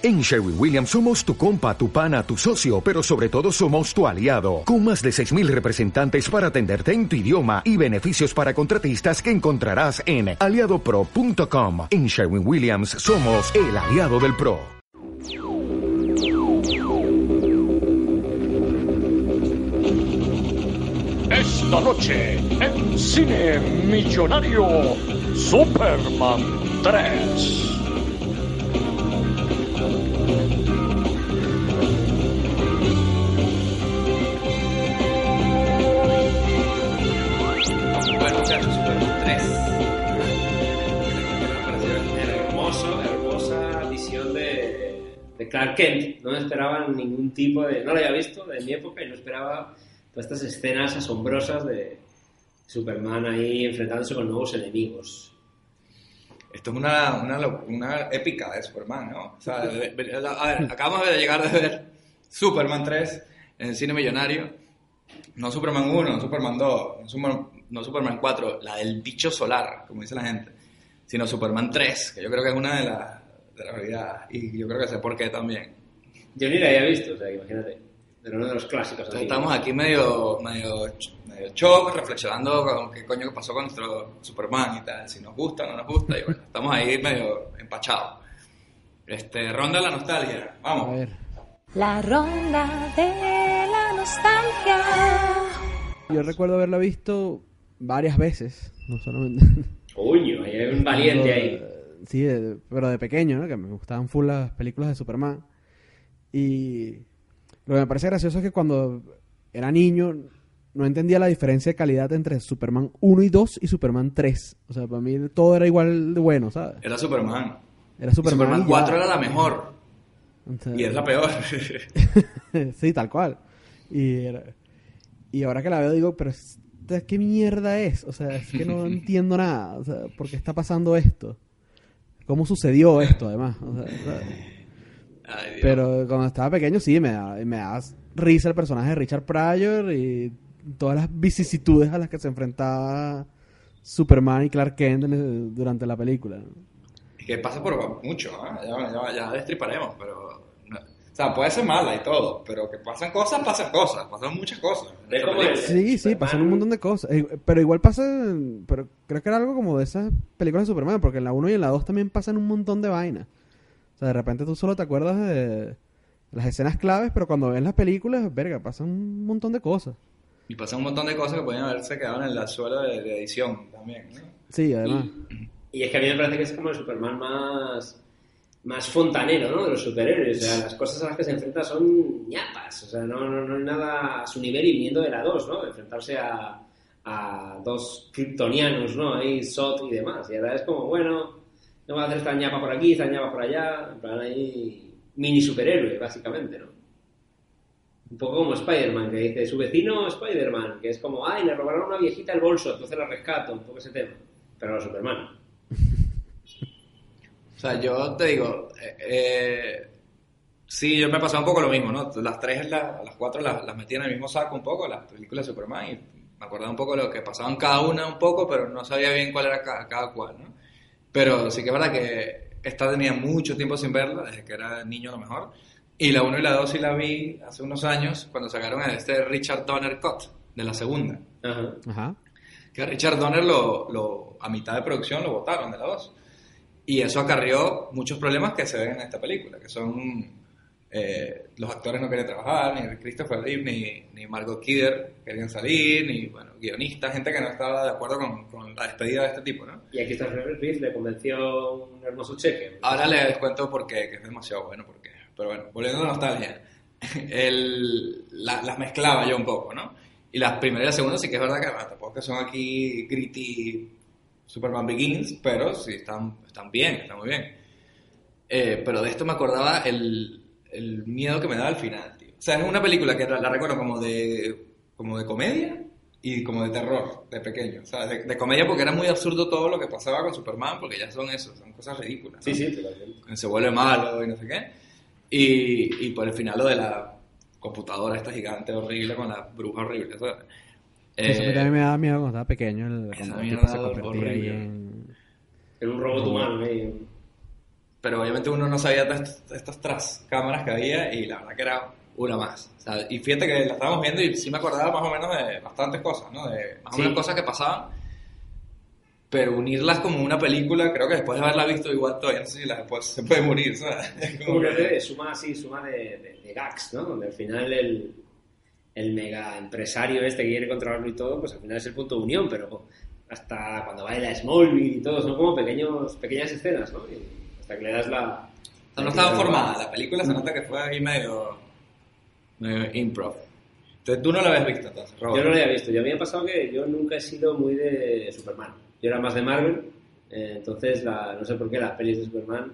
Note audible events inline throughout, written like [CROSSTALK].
En Sherwin Williams somos tu compa, tu pana, tu socio, pero sobre todo somos tu aliado, con más de 6.000 representantes para atenderte en tu idioma y beneficios para contratistas que encontrarás en aliadopro.com. En Sherwin Williams somos el aliado del PRO. Esta noche, en Cine Millonario, Superman 3. Clark Kent. No me esperaba ningún tipo de. No lo había visto de mi época y no esperaba todas estas escenas asombrosas de Superman ahí enfrentándose con nuevos enemigos. Esto es una, una, una épica de Superman, ¿no? O sea, a ver, acabamos de llegar de ver Superman 3 en el cine millonario. No Superman 1, no Superman 2, no Superman, no Superman 4, la del bicho solar, como dice la gente, sino Superman 3, que yo creo que es una de las de las olvidadas. Y yo creo que sé por qué también. Yo ni la había visto, o sea, imagínate. Pero uno de los clásicos. Entonces así. estamos aquí medio, medio, medio shock, reflexionando con qué coño pasó con nuestro Superman y tal, si nos gusta o no nos gusta, y bueno, estamos ahí medio empachados. Este, ronda la nostalgia, A vamos. ver. La ronda de la nostalgia. Yo recuerdo haberla visto varias veces, no solamente. Coño, hay un valiente ahí. Sí, de- pero de pequeño, ¿no? Que me gustaban full las películas de Superman. Y lo que me parece gracioso es que cuando era niño no entendía la diferencia de calidad entre Superman 1 y 2 y Superman 3. O sea, para mí todo era igual de bueno, ¿sabes? Era Superman. Era Superman. Superman y ya. 4 era la mejor, y es la peor. [LAUGHS] sí, tal cual. Y, era- y ahora que la veo digo, pero esta, ¿qué mierda es? O sea, es que no [LAUGHS] entiendo nada. O sea, ¿por qué está pasando esto? ¿Cómo sucedió esto, además? O sea, ¿sabes? Ay, Dios. pero cuando estaba pequeño sí, me da, me da risa el personaje de Richard Pryor y todas las vicisitudes a las que se enfrentaba Superman y Clark Kent durante la película. Que pasa por mucho, ¿ah? ya, ya, ya destriparemos, pero... sea, puede ser mala y todo, pero que pasan cosas, pasan cosas, pasan muchas cosas. Es como el- Sí, sí, Superman- pasan un montón de cosas. Eh, Pero igual pasa, pero creo que era algo como de esas películas de Superman, porque en la 1 y en la 2 también pasan un montón de vainas. O sea, de repente tú solo te acuerdas de las escenas claves, pero cuando ves las películas, verga, pasan un montón de cosas. Y pasan un montón de cosas que podían haberse quedado en la suela de, de edición también, ¿no? Sí, además. Y es que a mí me parece que es como el Superman más, más fontanero, ¿no? De los superhéroes. O sea, las cosas a las que se enfrenta son ñapas. O sea, no, no, no es nada a su nivel y viniendo de la 2, ¿no? Enfrentarse a, a dos kryptonianos, ¿no? Ahí, Sot y demás. Y ahora es como, bueno, no va a hacer esta ñapa por aquí, esta ñapa por allá. En plan, ahí, mini superhéroe, básicamente, ¿no? Un poco como Spider-Man, que dice su vecino Spider-Man, que es como, ay, le robaron a una viejita el bolso, entonces la rescato, un poco ese tema. Pero no Superman. [LAUGHS] O sea, yo te digo, eh, eh, sí, yo me pasaba un poco lo mismo, ¿no? Las tres, la- las cuatro las, las metí en el mismo saco un poco, las películas de Superman, y me acordaba un poco de lo que pasaba en cada una un poco, pero no sabía bien cuál era ca- cada, cual, ¿no? Pero sí que es verdad que esta tenía mucho tiempo sin verla, desde que era niño a lo mejor, y la 1 y la 2 sí la vi hace unos años, cuando sacaron este Richard Donner Cut, de la segunda. Ajá. Ajá. que a Richard Donner lo, lo- a mitad de producción lo votaron de la 2. Y eso acarrió muchos problemas que se ven en esta película, que son eh, los actores no querían trabajar, ni Christopher Reeve ni, ni Margot Kidder querían salir, ni bueno, guionistas, gente que no estaba de acuerdo con, con la despedida de este tipo, ¿no? Y aquí está Reeve le convenció un hermoso cheque. Ahora les cuento por qué, que es demasiado bueno por qué. Pero bueno, volviendo a la nostalgia, [LAUGHS] el- la- las mezclaba yo un poco, ¿no? Y las primeras y las segundas sí que es verdad que tampoco que son aquí gritty Superman Begins, pero sí están, están bien, están muy bien. Eh, pero de esto me acordaba el, el miedo que me daba al final, tío. O sea, es una película que la, la recuerdo como de, como de comedia y como de terror, de pequeño. O sea, de, de comedia porque era muy absurdo todo lo que pasaba con Superman, porque ya son eso, son cosas ridículas. Sí, ¿no? sí, totalmente. se vuelve malo y no sé qué. Y, y por el final lo de la computadora esta gigante horrible con la bruja horrible. ¿sabes? Eso a mí Eh, también me daba miedo cuando estaba pequeño, el, esa cuando el tipo se convertía ahí en... Era un robot No. humano, ¿eh? pero obviamente uno no sabía estas tras cámaras que había y la verdad que era una más. O sea, y fíjate que la estábamos viendo y sí me acordaba más o menos de bastantes cosas, ¿no? De más o Sí. menos cosas que pasaban. Pero unirlas como una película, creo que después de haberla visto igual todavía no sé si la después se puede morir, ¿sabes? [LAUGHS] Es Como que de- suma así, suma de, de, de gags, ¿no? Donde al final el, el mega empresario este que quiere controlarlo y todo, pues al final es el punto de unión, pero hasta cuando baila Smallville y todo, son como pequeños, pequeñas escenas, ¿no? Y hasta que le das la... O sea, no estaba formada. La película se nota que fue ahí medio, medio improv. Entonces tú no la habías visto entonces, Robert. Yo no lo había visto. Yo había pasado que yo nunca he sido muy de Superman. Yo era más de Marvel. eh, entonces, la, no sé por qué las pelis de Superman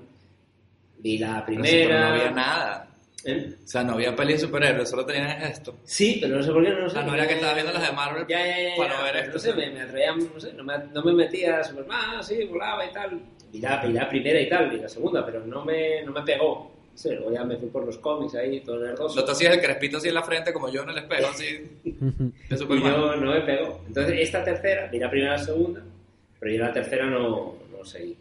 vi la sí, pero primera. no había nada. ¿Eh? O sea, no había peli de superhéroes, solo tenían esto. Sí, pero no sé por qué, no sé. Ah, no era que estabas viendo las de Marvel Ya, ya, ya. para ver esto. No sé, me, me atraían, no sé, no me, no me metía a Superman, sí, volaba y tal. Vi la, vi la primera y tal, y la segunda, pero no me, no me pegó. No sé, luego ya me fui por los cómics ahí, todo nerdoso. Lo te hacías el crespito así en la frente, como yo en el espejo, así, [LAUGHS] de Y Superman. yo no me pegó. Entonces, esta tercera, vi la primera y la segunda, pero yo la tercera no, no seguí.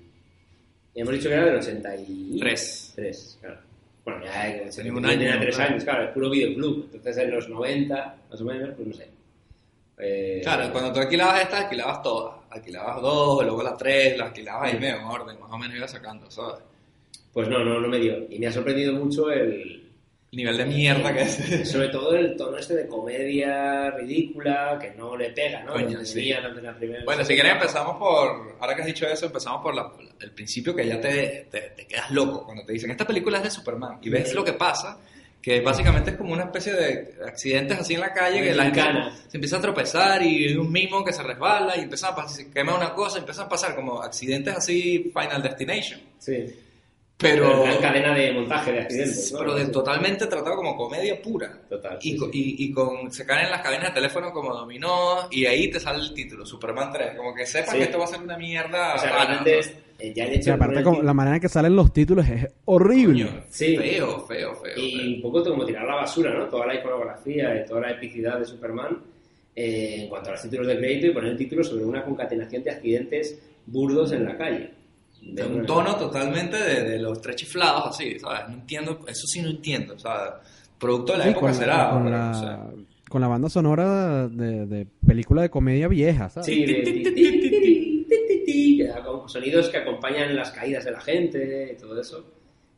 Y hemos dicho que era del 83. Tres. claro. Bueno, ya eh, Tenía un tenía año, tres claro. años, claro, es puro videoclub. Entonces, en los 90, más o menos, pues no sé. Eh, Claro, cuando tú alquilabas estas, alquilabas todas. Alquilabas dos, luego las tres, las alquilabas ahí medio en orden, más o menos ibas sacando, ¿sabes? Pues no, no, no me dio. Y me ha sorprendido mucho el. El nivel de mierda que es. [LAUGHS] Sobre todo el tono este de comedia ridícula que no le pega, ¿no? Coño, sí. la primera. Bueno, si quieres empezamos por, ahora que has dicho eso, empezamos por la- el principio que ya te, te, te quedas loco cuando te dicen, esta película es de Superman, y ves lo que pasa, que básicamente es como una especie de accidentes así en la calle, que la gente se empieza a tropezar y un mimo que se resbala y empieza a pasar, se quema una cosa, empiezan a pasar como accidentes así, Final Destination. Sí. Pero, Una cadena de montaje de accidentes, ¿no? pero de totalmente tratado como comedia pura. Total. Y, sí, co- sí. y, y con, se caen en las cabinas de teléfono como dominó y ahí te sale el título, Superman 3. Como que sepas Sí. que esto va a ser una mierda. O sea, rara, realmente ¿no? es, eh, ya Y hecho de aparte, como- la manera en que salen los títulos es horrible. Coño, Sí. Feo, feo, feo. Y feo. un poco como tirar a la basura, ¿no? Toda la iconografía y toda la epicidad de Superman eh, en cuanto a los títulos de crédito y poner el título sobre una concatenación de accidentes burdos en la calle. De un tono totalmente de, de los tres chiflados, así, ¿sabes? No entiendo, eso sí no entiendo, o sea, producto de la Sí, época con, será. la, con, pero, la, o sea, con la banda sonora de, de película de comedia vieja, ¿sabes? Sí, de sonidos que acompañan las caídas de la gente y todo eso,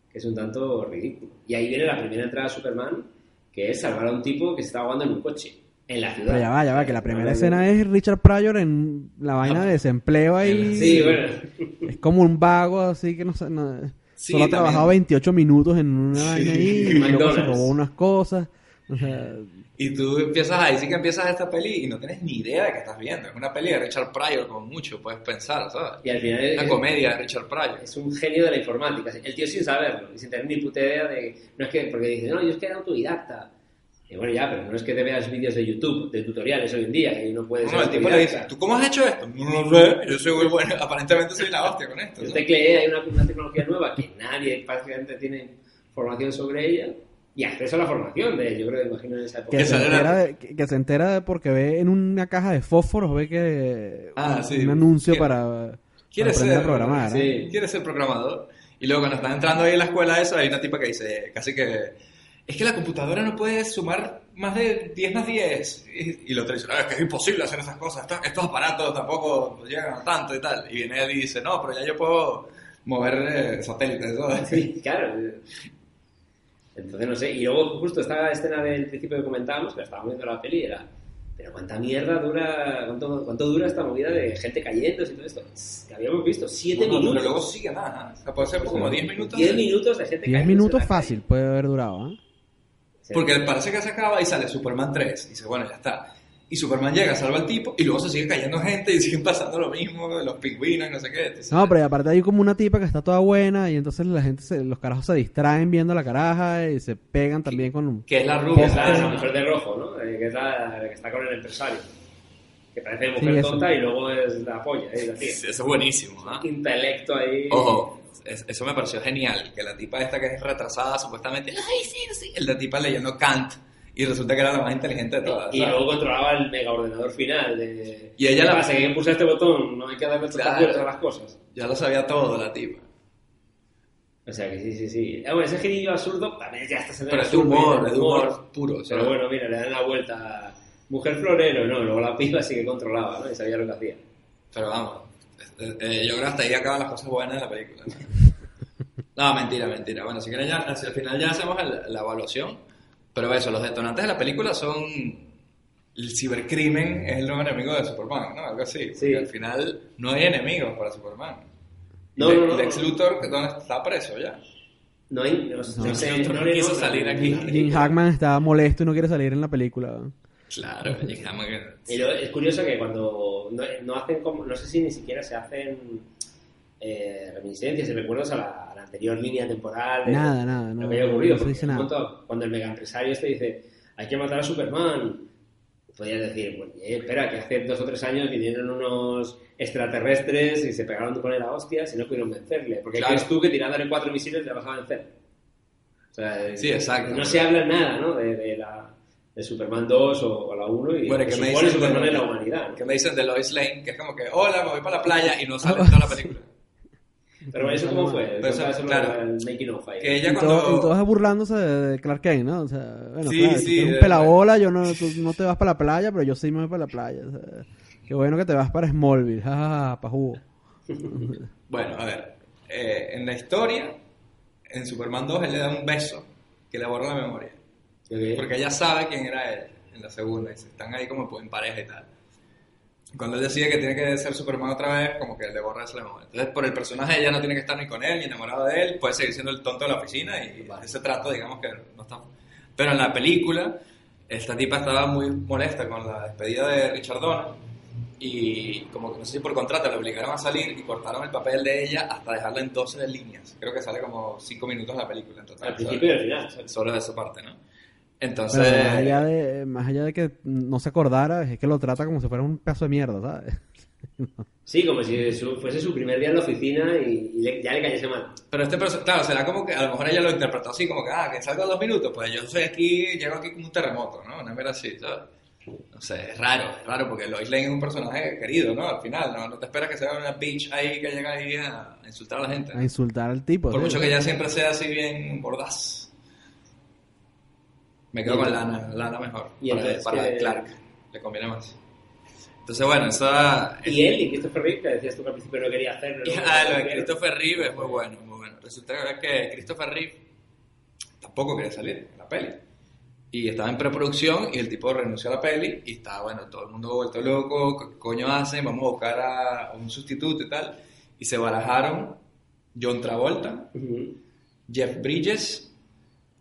que es un tanto ridículo. Y ahí viene la primera entrada de Superman, que es salvar a un tipo que se está ahogando en un coche, en la ciudad. Pero ya va, ya va, que la primera No, no, escena es Richard Pryor en la vaina de desempleo ahí. Sí, bueno. Es como un vago así que no sé. no- Sí, solo ha trabajado 28 minutos en una vaina ahí y luego se robó unas cosas. O sea, Y tú empiezas ahí, sí que empiezas esta peli y no tienes ni idea de qué estás viendo. Es una peli de Richard Pryor, como mucho, puedes pensar, ¿sabes? Y al final Una es, comedia de Richard Pryor. es un genio de la informática. El tío sin saberlo y sin tener ni puta idea de... No es que... Porque dice, no, yo es que era autodidacta. Y bueno, ya, pero no es que te veas vídeos de YouTube, de tutoriales hoy en día, que uno puede No, el tipo le dice. ¿tú cómo has hecho esto? No lo sé, yo soy muy bueno, [LAUGHS] aparentemente soy la hostia con esto. Yo ¿no? tecleé, hay una, una tecnología nueva que nadie prácticamente tiene formación sobre ella y acceso a la formación de, yo creo que imagino en esa época. que, se entera de, que, que se entera de porque ve en una caja de fósforos, ve que Ah, sí. un anuncio ¿Quiere- para, quiere para aprender ser- a programar. ¿eh? sí. Quiere ser programador. Y luego cuando están entrando ahí a la escuela esa, hay una tipa que dice, casi que, es que la computadora no puede sumar más de 10 más 10. Y, y otro dice, no, es que es imposible hacer esas cosas, estos, estos aparatos tampoco llegan a tanto y tal. Y viene él y dice, no, pero ya yo puedo mover eh, satélites. ¿no? [LAUGHS] Sí, claro. Entonces, no sé. Y luego, justo esta escena del principio que comentábamos, que la estábamos viendo la peli, era. Pero cuánta mierda dura, cuánto, cuánto dura esta movida de gente cayéndose y todo esto. Que habíamos visto, siete No, minutos. Pero luego sigue. ¿ah? O sea, puede ser como 10 minutos. 10 minutos de gente 10 cayéndose minutos fácil puede haber durado. ¿eh? Sí. Porque parece que se acaba y sale Superman 3. Y dice, bueno, ya está. Y Superman llega, salva al tipo, y luego se sigue cayendo gente y [LAUGHS] siguen pasando lo mismo, los pingüinos no sé qué. Entonces, No, pero aparte hay como una tipa que está toda buena y entonces la gente, se- los carajos se distraen viendo la caraja y se pegan también con un... Que es la rubia. es la, ¿sabes? la mujer de rojo, ¿no? Eh, que es la, la que está con el empresario. Que parece mujer Sí, tonta y luego es la polla, ¿eh? La tía. Sí, Eso es buenísimo. ¿ah? Intelecto ahí. Ojo, es- eso me pareció genial. Que la tipa esta que es retrasada, supuestamente, ay, sí, sí. El de tipa leyendo Kant. Y resulta que era la más inteligente de todas. Y ¿sabes? luego controlaba el mega ordenador final. De, Y ella ¿Qué la- pasa? Que pulsar este botón, no hay que darle Claro. a las cosas. Ya lo sabía todo la tipa. O sea que sí, sí, sí. Ah, bueno, ese girillo absurdo también ya está Pero es de humor, es de humor puro. Pero ¿sabes? bueno, mira, le dan la vuelta. Mujer florero, no, luego la piba sí que controlaba, ¿no? Y sabía lo que hacía. Pero vamos, eh, eh, yo creo que hasta ahí acaban las cosas buenas de la película. [LAUGHS] No, mentira, mentira. Bueno, si quieren ya, el final ya hacemos el- la evaluación. Pero eso, los detonantes de la película son el cibercrimen es el nuevo enemigo de Superman, ¿no? Algo así. Porque Sí. al final no hay enemigos para Superman. No, Le- no, no. Lex Luthor, ¿dónde está preso ya? No hay. No, no No, quiso salir aquí. Jim Hackman está molesto y no quiere salir en la película. Claro, lo- es curioso que cuando no, no hacen como, no sé si ni siquiera se hacen eh, reminiscencias y recuerdos a la, a la anterior línea temporal de Nada, nada, lo no, que haya ocurrido. no dice nada. cuando el mega empresario este dice hay que matar a Superman, podrías decir, bueno, eh, espera, que hace dos o tres años vinieron unos extraterrestres y se pegaron con él a hostias y no pudieron vencerle. Porque Claro. crees tú que tirándole cuatro misiles le vas a vencer. O sea, Sí, exacto. No se habla nada, ¿no? De, de la de Superman 2 o, o la 1 y Bueno, que me dicen Superman de- en la humanidad. ¿no? que me dicen de Lois Lane, que es como que, hola, me voy para la playa y no sale en toda la película. Pero eso cómo fue, Pero eso, claro. el making of ahí. Que ella Y, cuando... todo- y todos burlándose de, de Clark Kent, ¿no? O sea, bueno, Sí, claro, sí, tú eres de- un pelabola, yo no, tú no te vas para la playa, pero yo sí me voy para la playa. o sea, qué bueno que te vas para Smallville, jajaja, pa' jugo. [LAUGHS] Bueno, a ver, eh, en la historia, en Superman 2 él le da un beso que le borra la memoria. Ok. Porque ella sabe quién era él en la segunda y se están ahí como en pareja y tal. Cuando él decide que tiene que ser Superman otra vez, como que le borra esa memoria. Entonces, por el personaje, ella no tiene que estar ni con él, ni enamorada de él, puede seguir siendo el tonto de la oficina y ese trato, digamos que no está. Pero en la película, esta tipa estaba muy molesta con la despedida de Richard Donner y como que no sé si por contrato le obligaron a salir y cortaron el papel de ella hasta dejarla en 12 líneas. Creo que sale como 5 minutos la película en total. Al principio y al final. Solo de esa parte, ¿no? Pero Entonces... más allá, de, más allá de que no se acordara, es que lo trata como si fuera un pedazo de mierda, ¿sabes? [LAUGHS] Sí, como si su- fuese su primer día en la oficina y, y le- ya le cayese mal. Pero este personaje, claro, será como que a lo mejor ella lo interpretó así, como que, ah, que salgo dos minutos, pues yo soy aquí, llego aquí como un terremoto, ¿no? Una mera así, ¿sabes? No sé, es raro, es raro, porque Lois Lane es un personaje querido, ¿no? Al final, ¿no? No te esperas que sea una bitch ahí que llega ahí a insultar a la gente. A insultar al tipo. Por ¿sí? mucho que ella siempre sea así bien bordaz. Me quedo con Lana, Lana mejor. Y para entonces para Clark, le conviene más. Entonces, bueno, esa... Y él, y Christopher Reeve, que decías tú que al principio no quería hacerlo. ¿no? [LAUGHS] Ah, lo de Christopher Reeve es muy bueno, muy bueno. Resulta que Christopher Reeve tampoco quería salir en la peli. Y estaba en preproducción y el tipo renunció a la peli y estaba, bueno, todo el mundo vuelto loco, ¿qué coño hacen? Vamos a buscar a un sustituto y tal. Y se barajaron John Travolta, Ujú. Jeff Bridges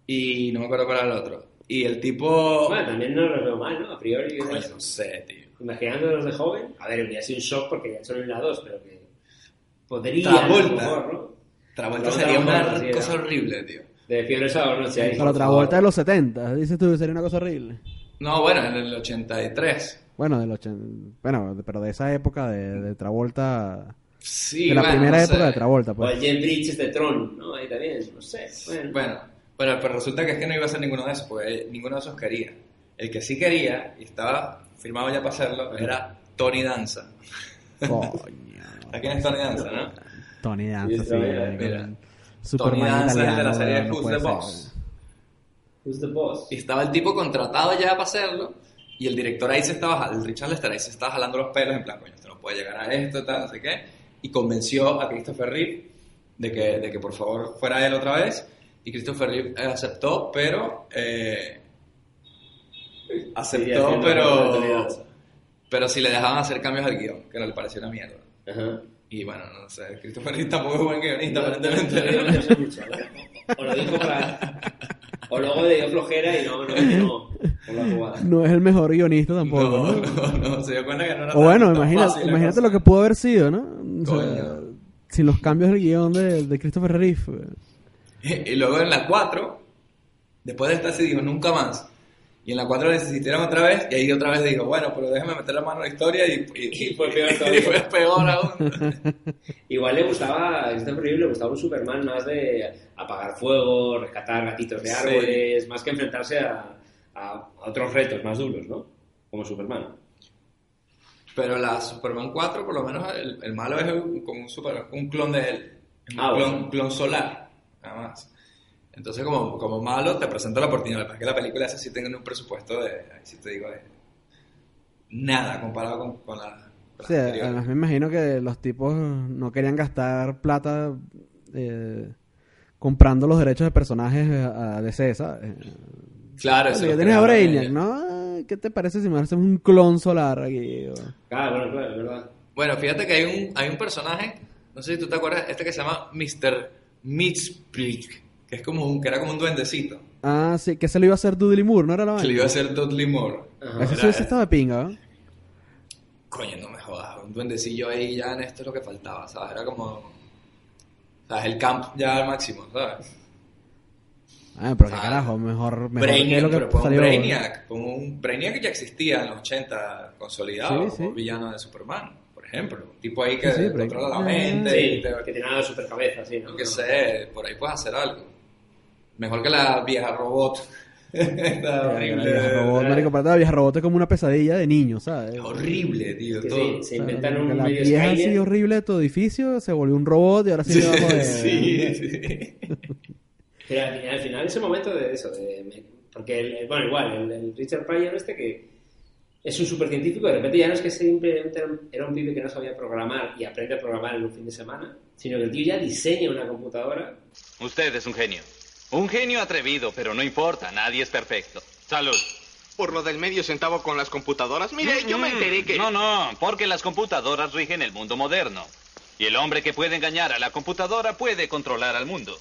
y no me acuerdo cuál era el otro. Y el tipo... Bueno, también no lo veo mal, ¿no? A priori. Coño, no sé, tío. Imaginándolos de joven, a ver, hubiera sido un shock porque ya son en la 2, pero que podría. Travolta. a mejor, ¿no? Travolta Travolta sería una Travolta, sí, cosa era. horrible, tío. De ahí. Para por otra favor. vuelta de los 70, dices tú, sería una cosa horrible. No, bueno, en el 83. Bueno, del 80, bueno, pero de esa época de, de Travolta, Sí, de la bueno, primera no época sé. de Travolta, O pues. el Jen Bridges de Tron, ¿no? Ahí también, no sé. Bueno. Bueno, bueno, pero resulta que es que no iba a ser ninguno de esos, porque ninguno de esos quería. El que sí quería, y estaba firmado ya para hacerlo, era Tony Danza. Coño. ¿A quién es Tony Danza, no? Tony Danza, sí. mira, Tony Danza es de la serie no Who's the ser, Boss. Who's the boss? Y estaba el tipo contratado ya para hacerlo, y el director ahí se estaba, el Richard Lester ahí se estaba jalando los pelos, en plan, coño, esto no puede llegar a esto, tal, no sé qué, y convenció a Christopher Reeve de que, de que por favor fuera él otra vez, y Christopher Reeve eh, aceptó, pero... eh, aceptó, pero... Pero si le dejaban hacer cambios al guion, que no le pareció una mierda. Ajá. Y bueno, no sé, Christopher Reeve tampoco es buen guionista, No, aparentemente. O lo dijo para... O luego le dio flojera y no, no, no. No es el mejor guionista tampoco, No, ¿no? no, se dio cuenta que no era O bueno, tan- imagina, imagínate lo que pudo haber sido, ¿no? O sea, sin los cambios del guion de, de Christopher Reeve. [LAUGHS] Y luego en la 4, después de esta se dijo nunca más. Y en la 4 necesitaron otra vez, y ahí otra vez dijo, bueno, pero déjame meter la mano en la historia y, y, Y [LAUGHS] fue peor [LAUGHS] y fue peor aún. Igual le gustaba, Christopher Reeve le gustaba un Superman más de apagar fuego, rescatar gatitos de Sí. árboles, más que enfrentarse a, a- otros retos más duros, ¿no? Como Superman. Pero la Superman 4, por lo menos, el, el malo es un, como un, super, un clon de él. Es un Ah, clon, bueno. clon solar. Nada más. Entonces, como, como malo, te presento la oportunidad. Para que la película esa sí tenga un presupuesto de, ahí sí te digo, de nada comparado con, con la. con además me imagino que los tipos no querían gastar plata eh, comprando los derechos de personajes a DC, ¿sabes? Claro, eso que tienes a Brainiac. ¿no? ¿Qué te parece si me haces un clon solar aquí? o- Claro, claro, es verdad. Bueno, fíjate que hay un, hay un personaje, no sé si tú te acuerdas, este que se llama Mr. Mitzbrick, que es como un, que era como un duendecito, Ah, sí, que se lo iba a hacer Dudley Moore, ¿no era la que le vaina? iba a hacer Dudley Moore. Ajá. Ese Era- sí ese estaba de pinga, ¿no? Coño, no me jodas, un duendecillo ahí ya en esto es lo que faltaba, ¿sabes? Era como, ¿sabes? El camp ya al máximo, ¿sabes? Ah, pero qué Ah, carajo, mejor, mejor Brainiac, lo que pero pon salió. Brainiac, pon un Brainiac que ya existía en los 80 consolidado, Sí, como sí. villano de Superman, ejemplo. Un tipo ahí que Sí, sí, controla la mente Sí, y te, que tiene de super cabeza, sí, ¿no? Yo qué sé, por ahí puedes hacer algo. Mejor que la vieja robot. [LAUGHS] La vieja [LAUGHS] robot, marico, para la vieja robot es como una pesadilla de niño, ¿sabes? Horrible, tío. Que todo. sí, se O sea, un la medio vieja así horrible de tu edificio se volvió un robot y ahora sí, debajo [LAUGHS] de... sí, sí. Pero al final, al final ese momento de eso, de, me- porque, el- bueno, igual, el, el Richard Pryor este que es un supercientífico, de repente ya no es que simplemente era un, pibe que no sabía programar y aprende a programar en un fin de semana, sino que el tío ya diseña una computadora. Usted es un genio. Un genio atrevido, pero no importa, nadie es perfecto. Salud. Por lo del medio centavo con las computadoras. Mire, yo me enteré que... No, no, porque las computadoras rigen el mundo moderno. Y el hombre que puede engañar a la computadora puede controlar al mundo.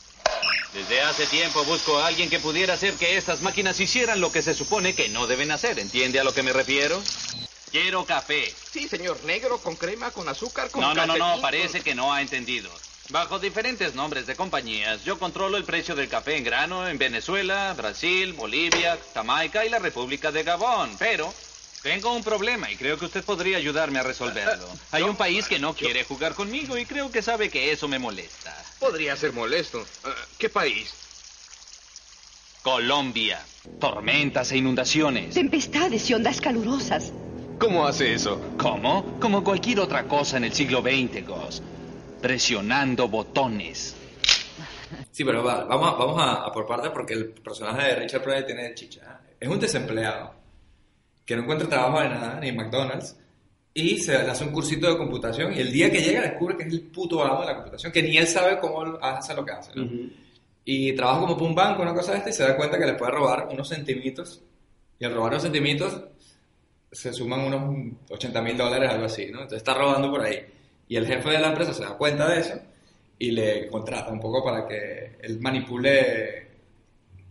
Desde hace tiempo busco a alguien que pudiera hacer que estas máquinas hicieran lo que se supone que no deben hacer. ¿Entiende a lo que me refiero? Quiero café. Sí, señor, negro, con crema, con azúcar, con No, no, no, no, parece que no ha entendido. Bajo diferentes nombres de compañías, yo controlo el precio del café en grano en Venezuela, Brasil, Bolivia, Jamaica y la República de Gabón. Pero tengo un problema y creo que usted podría ayudarme a resolverlo. [LAUGHS] Hay un país que no quiere jugar conmigo y creo que sabe que eso me molesta. Podría ser molesto. Eh, ¿Qué país? Colombia. Tormentas e inundaciones. Tempestades y ondas calurosas. ¿Cómo hace eso? ¿Cómo? Como cualquier otra cosa en el siglo XX, Goss. Presionando botones. Sí, pero va, vamos, a, vamos a, a por partes porque el personaje de Richard Pryor tiene chicha. Es un desempleado que no encuentra trabajo de nada, ni en McDonald's, y se hace un cursito de computación y el día que llega descubre que es el puto amo de la computación, que ni él sabe cómo hace lo que hace. ¿no? Y trabaja como para un banco, una cosa de esta, y se da cuenta que le puede robar unos centimitos. Y al robar unos centimitos se suman unos 80 mil dólares, algo así, ¿no? Entonces está robando por ahí. Y el jefe de la empresa se da cuenta de eso y le contrata un poco para que él manipule.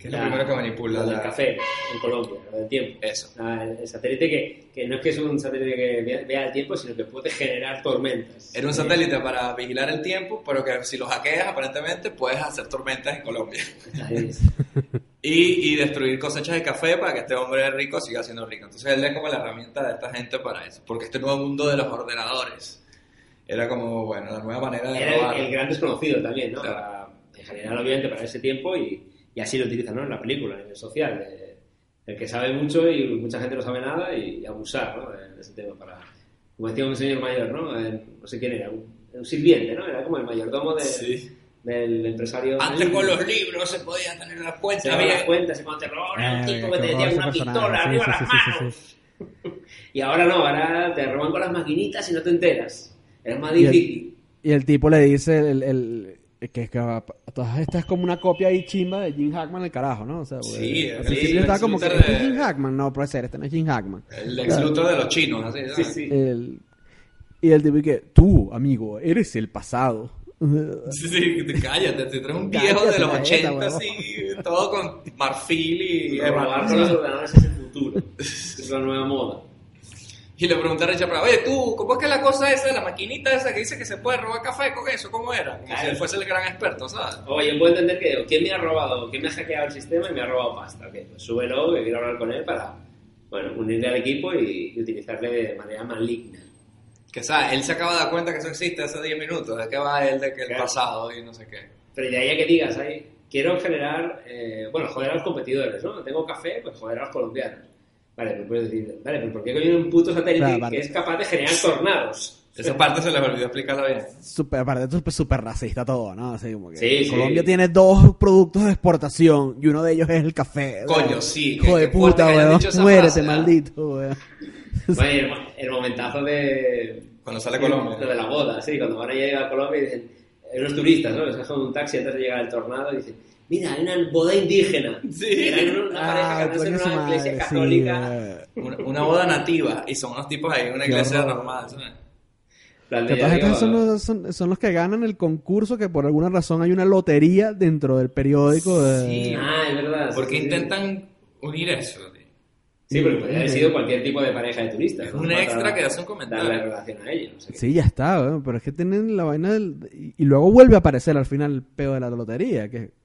¿Qué es lo La- primero que manipula? lo del La- café en Colombia, lo del tiempo. Eso. Ah, el, el satélite que, que no es que es un satélite que vea, vea el tiempo, sino que puede generar tormentas. Era un satélite para vigilar el tiempo, pero que si lo hackeas, aparentemente puedes hacer tormentas en Colombia. [LAUGHS] Y, y destruir cosechas de café para que este hombre rico siga siendo rico. Entonces él es como la herramienta de esta gente para eso. Porque este nuevo mundo de los ordenadores era como, bueno, la nueva manera de Era robar. el, el gran desconocido también, ¿no? Claro. Para- en general, obviamente, para ese tiempo y, y así lo utilizan ¿no? en la película, en el social. de- el que sabe mucho y mucha gente no sabe nada y, abusar ¿no? de, ese tema. para Como decía un señor mayor, ¿no? Eh, no sé quién era, un, un sirviente, ¿no? Era como el mayordomo de- Sí. del empresario. Antes con los libros se podía tener las se cuentas daban bien. las cuentas y cuando te robaban era un Eh, tipo que te ese una pistola Sí, arriba sí, las sí, sí, sí, manos. [LAUGHS] Y ahora no, ahora te roban con las maquinitas y no te enteras. Es más Y el- difícil. Y el tipo le dice el, el- que, que todas estas es como una copia ahí chimba de Jim Hackman el carajo, ¿no? O sea, porque Sí, al sí, principio el estaba como que Luthor ¿este es de- Jim Hackman, no puede ser, este no es Jim Hackman. El ex Luthor de los chinos, así. Sí, sí. El- y el tipo que tú, amigo, eres el pasado. [LAUGHS] Sí, sí, te- cállate, te traes un Cállate viejo de los la 80 jeta, huevón. así, todo con marfil y Robar con los ordenadores es el futuro. [LAUGHS] Es la nueva moda. Y le pregunté a Richard Pryor, oye, tú, ¿cómo es que la cosa esa, la maquinita esa que dice que se puede robar café con eso? ¿Cómo era? Si Claro. él fuese el gran experto, ¿sabes? Oye, puedo entender que ¿quién me ha robado? ¿Quién me ha hackeado el sistema y me ha robado pasta? Ok, pues súbelo, que quiero hablar con él para, bueno, unirle al equipo y, y utilizarle de manera maligna. Que, ¿sabes? Él se acaba de dar cuenta que eso existe hace 10 minutos, de que va él, de que el Claro. pasado y no sé qué. Pero de ahí a que digas, ahí, quiero generar, eh, bueno, joder a los competidores, ¿no? Tengo café, pues joder a los colombianos. Vale, pues puedes decir, vale, pero ¿por qué coño un puto satélite Claro, vale. que es capaz de generar tornados? Esa parte se les olvidó explicarla bien. Super, aparte, esto es súper racista todo, ¿no? Así como que Sí, sí. Colombia tiene dos productos de exportación y uno de ellos es el café. Coño, sí, Hijo de puta, weón. Muérete, frase, maldito, weón. Bueno, el, el momentazo de... Cuando sale Colombia. Lo de la boda, sí, cuando van a llegar a Colombia y dicen, unos turistas, ¿no? Les dejan un taxi antes de llegar el tornado y dicen, mira, hay una boda indígena. [LAUGHS] Sí. Era una, pareja Ah, en una madre, sí, católica. weón. Una, una boda nativa y son unos tipos ahí una iglesia normal. digo, son los, son, son los que ganan el concurso que por alguna razón hay una lotería dentro del periódico de... Sí. Ah, es verdad. Porque sí, sí. intentan unir eso. tío. Sí, porque podría haber sido cualquier tipo de pareja de turistas. Es ¿no? un Para extra que hace un comentario. Darle relación a ellos. no sé. Sí, ya está, pero es que tienen la vaina del... Y, y luego vuelve a aparecer al final el peo de la lotería, que...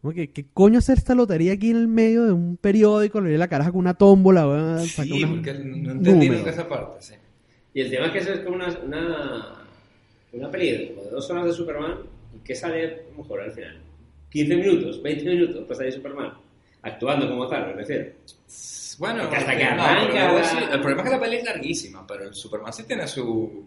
como que, ¿Qué coño hacer esta lotería aquí en el medio de un periódico? Le di la caraja con una tómbola, Sí, porque no entendí nunca esa parte. Sí. Y el tema es que eso es como una, una, una peli de como de dos horas de Superman y que sale mejor al final. 15 minutos, 20 minutos, pues ahí Superman. Actuando como tal, me refiero. Bueno, hasta que arranca el problema es que la peli es larguísima, pero el Superman sí tiene su...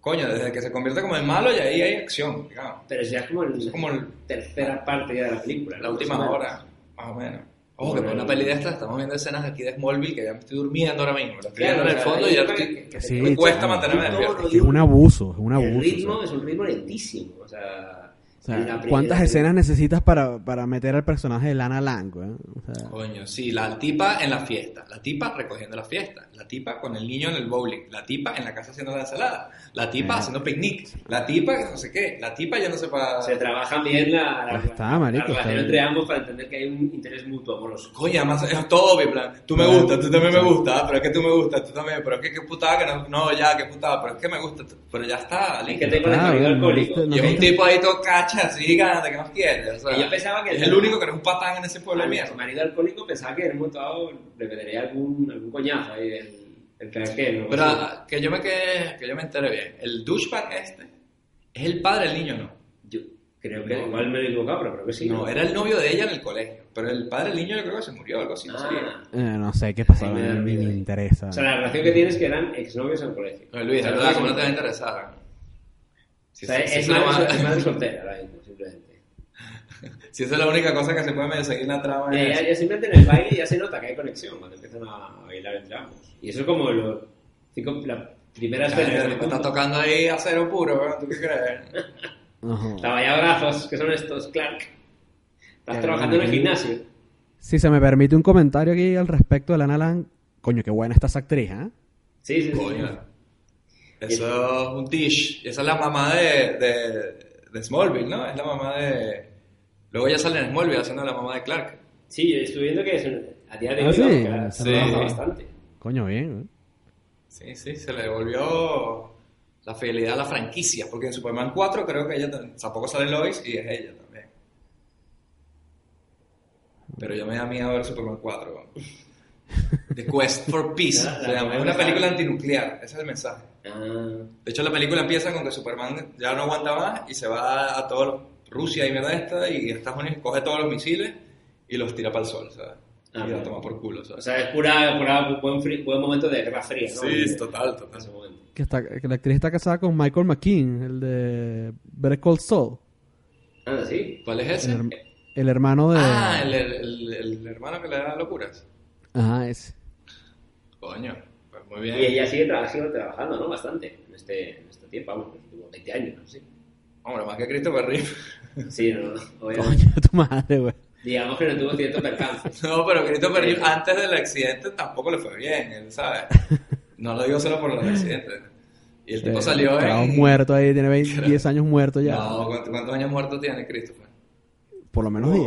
Coño, desde que se convierte como en malo y ahí hay acción, digamos. Pero ya es como, el, Es como el- tercera parte ya de la película. La última menos. hora, más o menos. Ojo, que por una peli de esta estamos viendo escenas aquí de Smallville que ya me estoy durmiendo ahora mismo. La estoy Claro, viendo en el fondo y ya estoy... que- que Sí, me cuesta mantenerme despierto. no, Es un abuso, es un abuso. El o sea. ritmo es un ritmo lentísimo. O sea, O sea, la ¿cuántas en la- escenas necesitas para, para meter al personaje de Lana Lang, weón? O sea, Coño, sí, la tipa en la fiesta, la tipa recogiendo la fiesta, la tipa con el niño en el bowling, la tipa en la casa haciendo la ensalada, la tipa Eh. haciendo picnic, la tipa no sé qué, la tipa yéndose para... Se trabajan bien la, la, Ya está, la marico, relación está entre ambos para entender que hay un interés mutuo amoroso. Coño, además es todo obvio, plan, tú me Claro. gustas, tú también me gustas, pero es que tú me gustas, tú también, pero es que qué putada que no, no, ya, qué putada, pero es que me gusta, pero ya está, Es listo. que tengo el Ah, bueno, alcohólico. no Y es un tipo ahí todo así, gana, que nos quiere, o sea, Y yo pensaba que es el- único que no es un patán en ese pueblo de mierda. marido alcohólico pensaba que en un momento dado le metería algún, algún coñazo ahí del el craquero. Pero ah, que yo me quede, que yo me entere bien, el douchebag este es el padre del niño, ¿no? Yo creo que igual me he equivocado, pero creo que sí. no, era el novio de ella en el colegio. Pero el padre del niño yo creo que se murió o algo así. No, sabía. Ah. eh, no sé qué pasaba, Ay, me da ni miedo. me interesa. O sea, la relación que tienes es que eran exnovios en el colegio. No, Luis, es verdad, no ¿cómo no te va a interesar? Si, O sea, es, es madre, más- es madre soltera ahora mismo, simplemente. [LAUGHS] si esa es la única cosa que se puede seguir en la trama. Eh, ya, ya simplemente en el baile ya se nota que hay conexión cuando empiezan a bailar entre ambos. Y eso es como lo, cinco, la primera escena. está tocando ahí acero puro, ¿verdad? ¿tú qué crees? La vaya brazos, que son estos, Clark. Estás Eh, trabajando en el eh, gimnasio. Si se me permite un comentario aquí al respecto de Lana Lang, coño, qué buena está esa actriz, ¿eh? Sí, sí, sí. Eso es un tish. Esa es la mamá de, de, de Smallville, ¿no? Es la mamá de... Luego ya sale en Smallville haciendo la mamá de Clark. Sí, yo estoy viendo que es un- a día de Ah, hoy sí. se Sí. trabaja bastante. Coño, bien, ¿eh? Sí, sí, se le devolvió la fidelidad a la franquicia. Porque en Superman 4 creo que ella tam- tampoco sale Lois y es ella también. Pero yo me da miedo ver Superman 4. The Quest for Peace. La- la se llama. Es una película antinuclear. Ese es el mensaje. Ah, De hecho, la película empieza con que Superman ya no aguanta más y se va a todos los- Rusia y mierda esta y Estados Unidos coge todos los misiles y los tira para el sol, ¿sabes? Ah, y la vale. toma por culo, o ¿sabes? sea, es pura, pura buen, fri- buen momento de guerra fría, ¿no? sí, total, en total. ese momento. Que, está, que la actriz está casada con Michael McKean, el de Better Call Saul, Ah, sí. ¿Cuál es ese? el, el hermano de... Ah, el, el- el- el hermano que le da locuras. Ajá, ese. Coño, pues muy bien. Y ella sigue, tra- sigue trabajando, ¿no? Bastante en este, en este tiempo, vamos, los últimos 20 años, ¿no? Sí, Hombre, más que Christopher Reeve. sí no, no, obviamente. Coño, tu madre, güey. Digamos que no tuvo cierto percance. [LAUGHS] No, pero Christopher Reeve antes del accidente tampoco le fue bien, él sabe. [LAUGHS] No lo digo solo por los accidentes. Y el tipo Eh, salió en... muerto ahí, tiene 20, 10 años muerto ya. No, ¿cuántos, cuántos años muerto tiene Christopher? Por lo menos 10.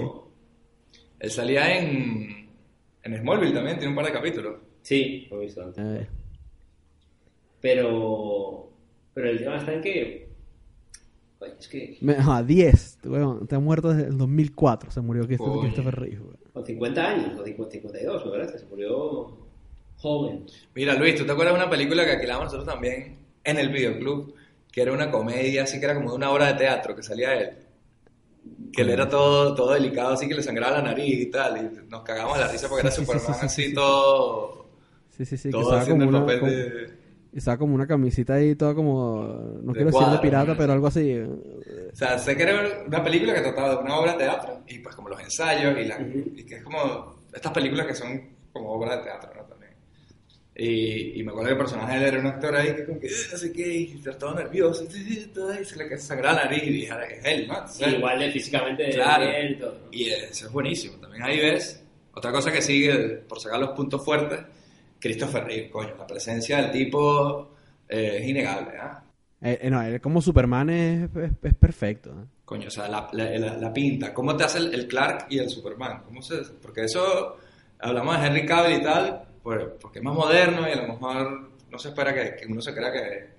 Él salía en, en Smallville también, tiene un par de capítulos. Sí, lo he visto antes. Eh, Pero, pero el tema está en que... Coño, es que me- ajá, 10. weón, Te ha muerto desde el 2004. Se murió Christopher, Reeve. weón. con 50 años, o 50, 52, me parece, se murió joven. Mira, Luis, ¿tú te acuerdas de una película que alquilamos nosotros también en el videoclub? Que era una comedia, así que era como de una obra de teatro que salía él. Que él era todo, todo delicado, así que le sangraba la nariz y tal. Y nos cagamos la risa porque era [LAUGHS] Superman sí, sí, sí, así sí. todo... Sí, sí, sí. Todo haciendo como el papel de... Estaba como una camisita ahí, toda como. No De quiero decir de cuadro, pirata, ¿no? pero algo así. O sea, sé que era una película que trataba de una obra de teatro y pues como los ensayos y, la, y que es como estas películas que son como obras de teatro, ¿no? Y, y me acuerdo que el personaje de él era un actor ahí que como que "Eh, no sé qué, y estaba todo nervioso, y se le sangraba la nariz y dije, "Ahora es él, ¿no? Sí, igual de físicamente Claro. y todo. Y eso es buenísimo. También ahí ves, otra cosa que sigue, por sacar los puntos fuertes, Christopher Reeve, coño, la presencia del tipo eh, es innegable, ¿ah? Eh, eh, no, él como Superman es, es, es perfecto. ¿no? Coño, o sea, la, la- la- la pinta, ¿cómo te hace el, el Clark y el Superman? ¿Cómo se, porque eso, hablamos de Henry Cavill y tal, por- porque es más moderno y a lo mejor no se espera que, que uno se crea que,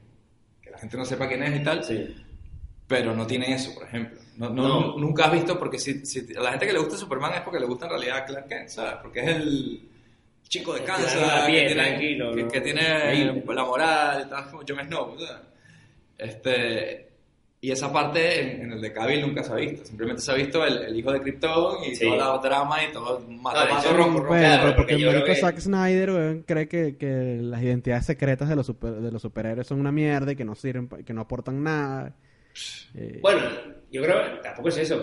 que la gente no sepa quién es y tal, Sí. pero no tiene eso, por ejemplo. No, no- No. Nunca has visto, porque si, si a la gente que le gusta Superman es porque le gusta en realidad Clark Kent, ¿sabes? Porque es el chico de Kansas, piel, que tiene, que, que tiene la moral y tal, como Jon Snow, ¿sabes? Este, y esa parte en, en el de Cavill nunca se ha visto. Simplemente se ha visto el, el hijo de Krypton y Sí. todo el drama y todo mato hecho, rojo. Bueno, claro, pero porque porque yo el creo marico que- Zack Snyder weón, cree que, que las identidades secretas de los, super- de los superhéroes son una mierda y que no sirven, que no aportan nada. Eh, Bueno, yo creo que tampoco es eso,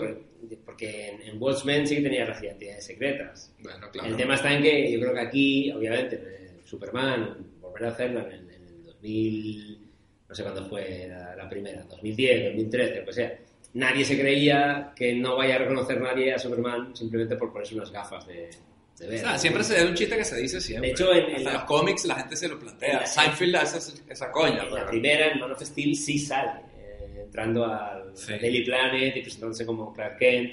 porque en, en Watchmen sí que tenía las identidades secretas. Bueno, claro. El tema está en que yo creo que aquí, obviamente, Superman, volver a hacerla en, el- en el 2000, no sé cuándo fue la, la primera, 2010, 2013, pues sea, nadie se creía que no vaya a reconocer nadie a Superman simplemente por ponerse unas gafas de, de ver. O sea, siempre se da un chiste que se dice siempre. De hecho, en- en Hasta la- los cómics la gente se lo plantea. Seinfeld hace esa- esa coña. En la primera, en Man of Steel, sí sale, eh, entrando al Sí. Daily Planet y presentándose como Clark Kent.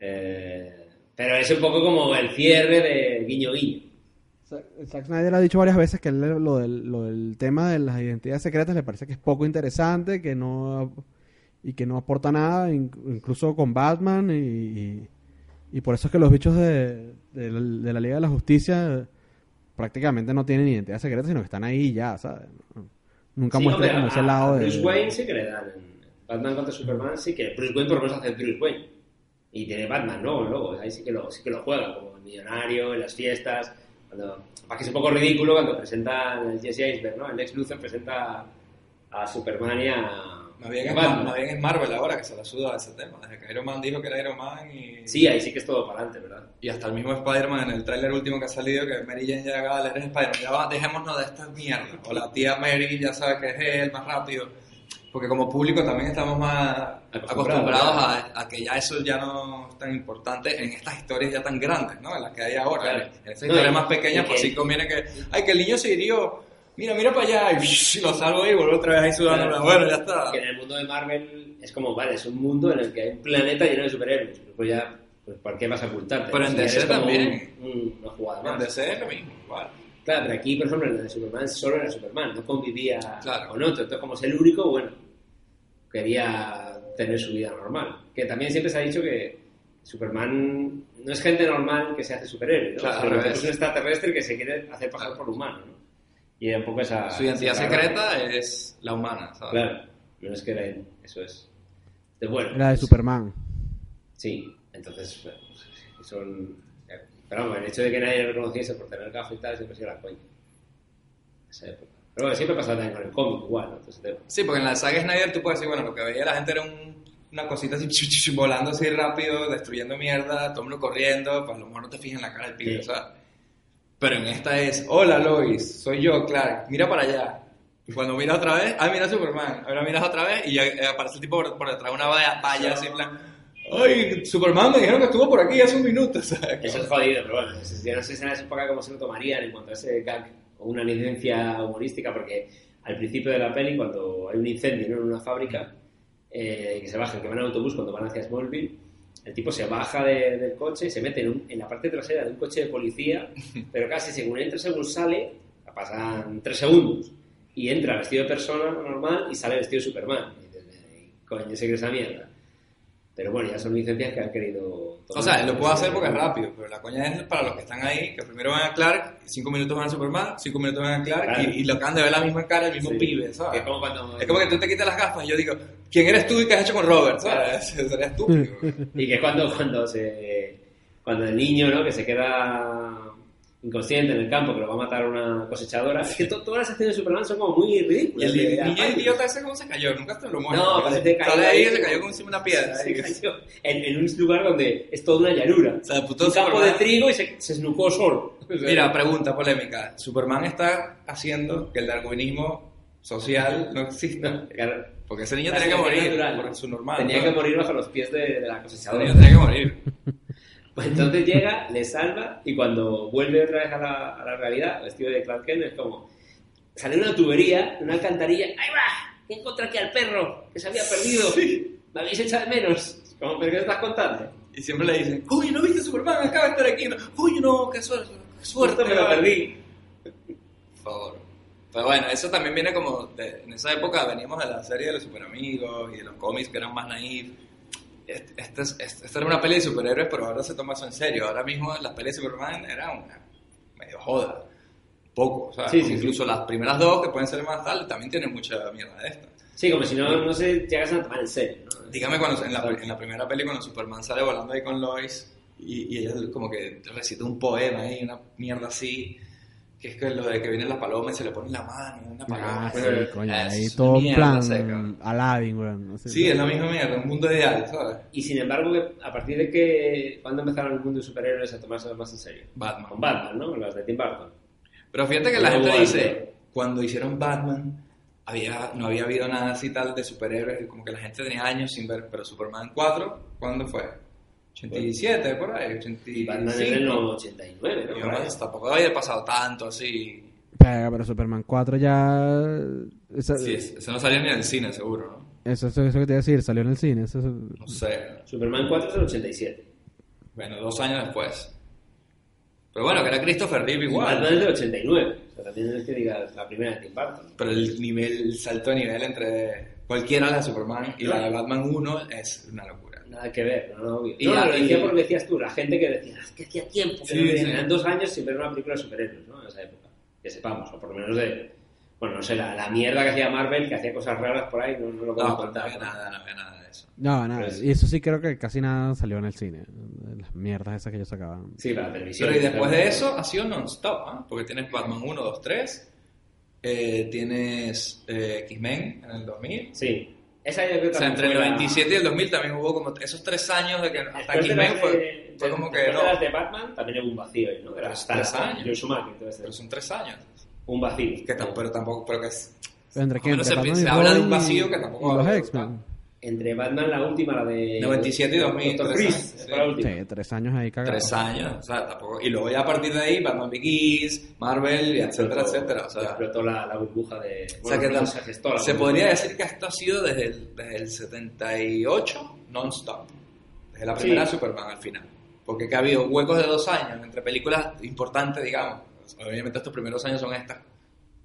eh, pero es un poco como el cierre de guiño guiño. Zack Snyder ha dicho varias veces que él lo del, lo del tema de las identidades secretas le parece que es poco interesante, que no y que no aporta nada, in- incluso con Batman y, y, y por eso es que los bichos de, de la, de la Liga de la Justicia prácticamente no tienen identidad secreta, sino que están ahí ya, ¿sabes? Nunca Sí, como a- ese lado a de... Bruce Wayne sí que le dan. En Batman contra Superman sí que. Bruce Wayne por lo menos hace Bruce Wayne. Y tiene Batman, ¿no? Luego, ahí sí que lo, sí que lo juega, como el millonario, en las fiestas. Cuando, para que es un poco ridículo cuando presentan el Jesse Eisenberg, ¿no? El Lex Luthor presenta a Superman y a. Más bien, a es, Batman. más bien es Marvel ahora que se la suda ese tema. Desde que Iron Man dijo que era Iron Man y, Sí, ahí sí que es todo para adelante, ¿verdad? y hasta el mismo Spider-Man en el tráiler último que ha salido, que Mary Jane ya acaba de leer Spider-Man. Ya va, dejémonos de esta mierda. O la tía Mary ya sabe que es él más rápido. Porque como público también estamos más Acostumbrados, a, a que ya eso ya no es tan importante en estas historias ya tan grandes, ¿no? En las que hay ahora. Claro. En estas No, historias y- más pequeñas, pues sí conviene que, ay, que el niño se hirió. Mira, mira para allá, y [LAUGHS] lo salvo ahí y vuelvo otra vez ahí sudando. Claro. Bueno, ya está. Que en el mundo de Marvel es como, vale, es un mundo en el que hay un planeta lleno de superhéroes. Pues ya, pues ¿por qué vas a ocultarte? Pero en DC también. un- un- una jugada En más. DC es lo mismo, igual. Claro, pero aquí, por ejemplo, en la de Superman solo era Superman, no convivía Claro. con otro. Entonces, como es el único, bueno, quería tener su vida normal. Que también siempre se ha dicho que Superman no es gente normal que se hace superhéroe, ¿no? Claro, es un extraterrestre que se quiere hacer pasar por humano, ¿no? Y era un poco esa... Su identidad secreta es la humana, ¿sabes? Claro, no es que era él, eso es. Entonces, bueno, Era de pues, Superman. Sí, entonces bueno, pues, son... Pero vamos, el hecho de que nadie le reconociese por tener gafas y tal siempre ha sido la coña. Esa época. Pero bueno, siempre pasaba también con el cómic igual, ¿no? Entonces, te- Sí, porque en la saga Snyder tú puedes decir, bueno, lo que veía la gente era un- una cosita así, [LAUGHS] chu, chu, chu, volando así rápido, destruyendo mierda, todo el mundo corriendo, pues a lo mejor no te fijas en la cara del pibe, Sí. ¿sabes? Pero en esta es, hola Lois, soy yo, Clark, mira para allá. Y cuando miras otra vez, ah, mira Superman. Ahora miras otra vez y eh, aparece el tipo por, por detrás de una valla, valla así en plan, ay, Superman me dijeron que estuvo por aquí hace un minuto, [LAUGHS] ¿sabes? Eso es jodido, pero bueno, yo no sé si en esa época cómo se lo tomarían en cuanto a ese gag o una licencia humorística, porque al principio de la peli, cuando hay un incendio ¿no? en una fábrica, eh, que se bajan, que van en autobús cuando van hacia Smallville, el tipo se baja de- del coche y se mete en, un- en la parte trasera de un coche de policía, [LAUGHS] pero casi según entra, según sale, pasan tres segundos, y entra vestido de persona normal y sale vestido de Superman. Y dices, "Eh, coño, se cree esa mierda. Pero bueno, ya son licencias que han querido... O sea, lo puedo hacer porque es rápido, pero la coña es para los que están ahí, que primero van a Clark, cinco minutos van a Superman, cinco minutos van a Clark, Claro. y, y lo acaban de ver la misma cara, el mismo Sí. pibe, ¿sabes? es como cuando... Es como que tú te quitas las gafas y yo digo, ¿quién eres tú y qué has hecho con Robert? ¿Sabes? [LAUGHS] Sería estúpido. Y que cuando, cuando se cuando el niño, ¿no? Que se queda inconsciente en el campo que lo va a matar una cosechadora. Es que to- todas las acciones de Superman son como muy ridículas. el, niño idiota ese cómo se cayó, nunca te lo muestran. No, parece Sale caído ahí se cayó como encima de una piedra. Se cayó en, en un lugar donde es toda una llanura. O sea, un campo Superman- de trigo y se, se esnucó solo. Mira, pregunta polémica. Superman está haciendo que el darwinismo social no exista. Porque ese niño la tenía que morir natural. por su normal. Tenía ¿no? que morir bajo los pies de, de la Ese cosechadora. niño tenía que morir. [LAUGHS] Pues entonces llega, le salva y cuando vuelve otra vez a la, a la realidad, vestido de Clark Kent, es como sale una tubería, una alcantarilla, ¡ahí va! que encontré aquí al perro! Que se había perdido. ¿Me habéis echado de menos? Como, ¿pero qué estás contando? Y siempre le dicen, uy, ¿no viste Superman? Acaba de estar aquí. Uy, no, qué suerte. Qué suerte. Me lo vale". perdí. Por favor. Pero bueno, eso también viene como... de- en esa época veníamos de la serie de los superamigos y de los cómics que eran más naif. Esta es- esta era una peli de superhéroes, pero ahora se toma eso en serio. Ahora mismo las pelis de Superman eran una medio joda. Poco, ¿sabes? Sí, sí, Incluso las primeras dos, que pueden ser más tal, también tienen mucha mierda de esta. Sí, como si no, no se llegas a tomar en serio. ¿no? Dígame cuando en la, en la primera peli cuando Superman sale volando ahí con Lois y, y ella como que recita un poema ahí, una mierda así, que es que lo de que vienen las palomas y se le pone la mano, una paloma. Ah, sí, coño, es ahí todo en plan seca. Aladdin, weón. no sé. Sí, es la misma mierda, un mundo ideal, ¿sabes? Y sin embargo, a partir de que... ¿Cuándo empezaron el mundo de superhéroes a tomarse más en serio? Batman. Con Batman, ¿no? Con las de Tim Burton. Pero fíjate que la gente Batman. dice, cuando hicieron Batman, había, no había habido nada así tal de superhéroes, como que la gente tenía años sin ver, pero Superman 4, ¿cuándo fue? 87, por ahí, 85. Y Batman es del 89, ¿no? Y además, tampoco había pasado tanto así. Pero, pero Superman 4 ya... Esa- Sí, es- eso no salió ni en el cine, seguro, ¿no? Eso, eso, eso que te iba a decir, salió en el cine. Eso, No sé. Superman 4 es del 87. Bueno, dos años después. Pero bueno, que era Christopher Reeve igual. Batman es del 89. O sea, también es que digas la primera de Tim Burton. Pero el nivel, el salto de nivel entre cualquiera de la de Superman y la de Batman 1 es una locura. Nada que ver, no, no, obvio. Y no, lo decía y- porque decías tú, la gente que decía, es que hacía tiempo que Sí, no veía". sí. Eran dos años sin ver una película de superhéroes, ¿no? En esa época. Que sepamos, o por lo menos de. Bueno, no sé, la, la mierda que hacía Marvel, que hacía cosas raras por ahí, no, no lo puedo No, no contar. había nada, no había nada de eso. No, nada. Pues- Y eso sí creo que casi nada salió en el cine. Las mierdas esas que ellos sacaban. Sí, para la televisión. Pero y después de eso ha sido non-stop, ¿ah? Porque tienes Batman 1, 2, 3, eh, tienes eh, X-Men en el 2000. Sí. Esa yo creo que O sea, entre el fue la- 97 y el 2000 también hubo como esos tres años de que hasta Después de X-Men las fue, de- fue como que no. de las de Batman también hubo un vacío ahí, ¿no? De Pero las tres hasta años. Joe Schumacher, entonces, Pero son tres años. un vacío. Que tam- pero tampoco, pero que es, ¿Entre Más o qué? menos Entre se- se habla de un vacío y- que tampoco y los X-Men. Entre Batman, la última, la de. 97 y 2000, Dr. tres Freeze, años, sí. la última. Sí, tres años ahí cagados. tres años, o sea, tampoco, y luego ya a partir de ahí Batman Begins, Marvel, y etcétera, Explotó- etcétera, o sea, explotó la, la burbuja de. o sea bueno, que se gestó la se burbuja. podría decir que esto ha sido desde el, desde el 78 non-stop, desde la primera Sí. Superman al final, porque que ha habido huecos de dos años entre películas importantes, digamos, obviamente estos primeros años son estas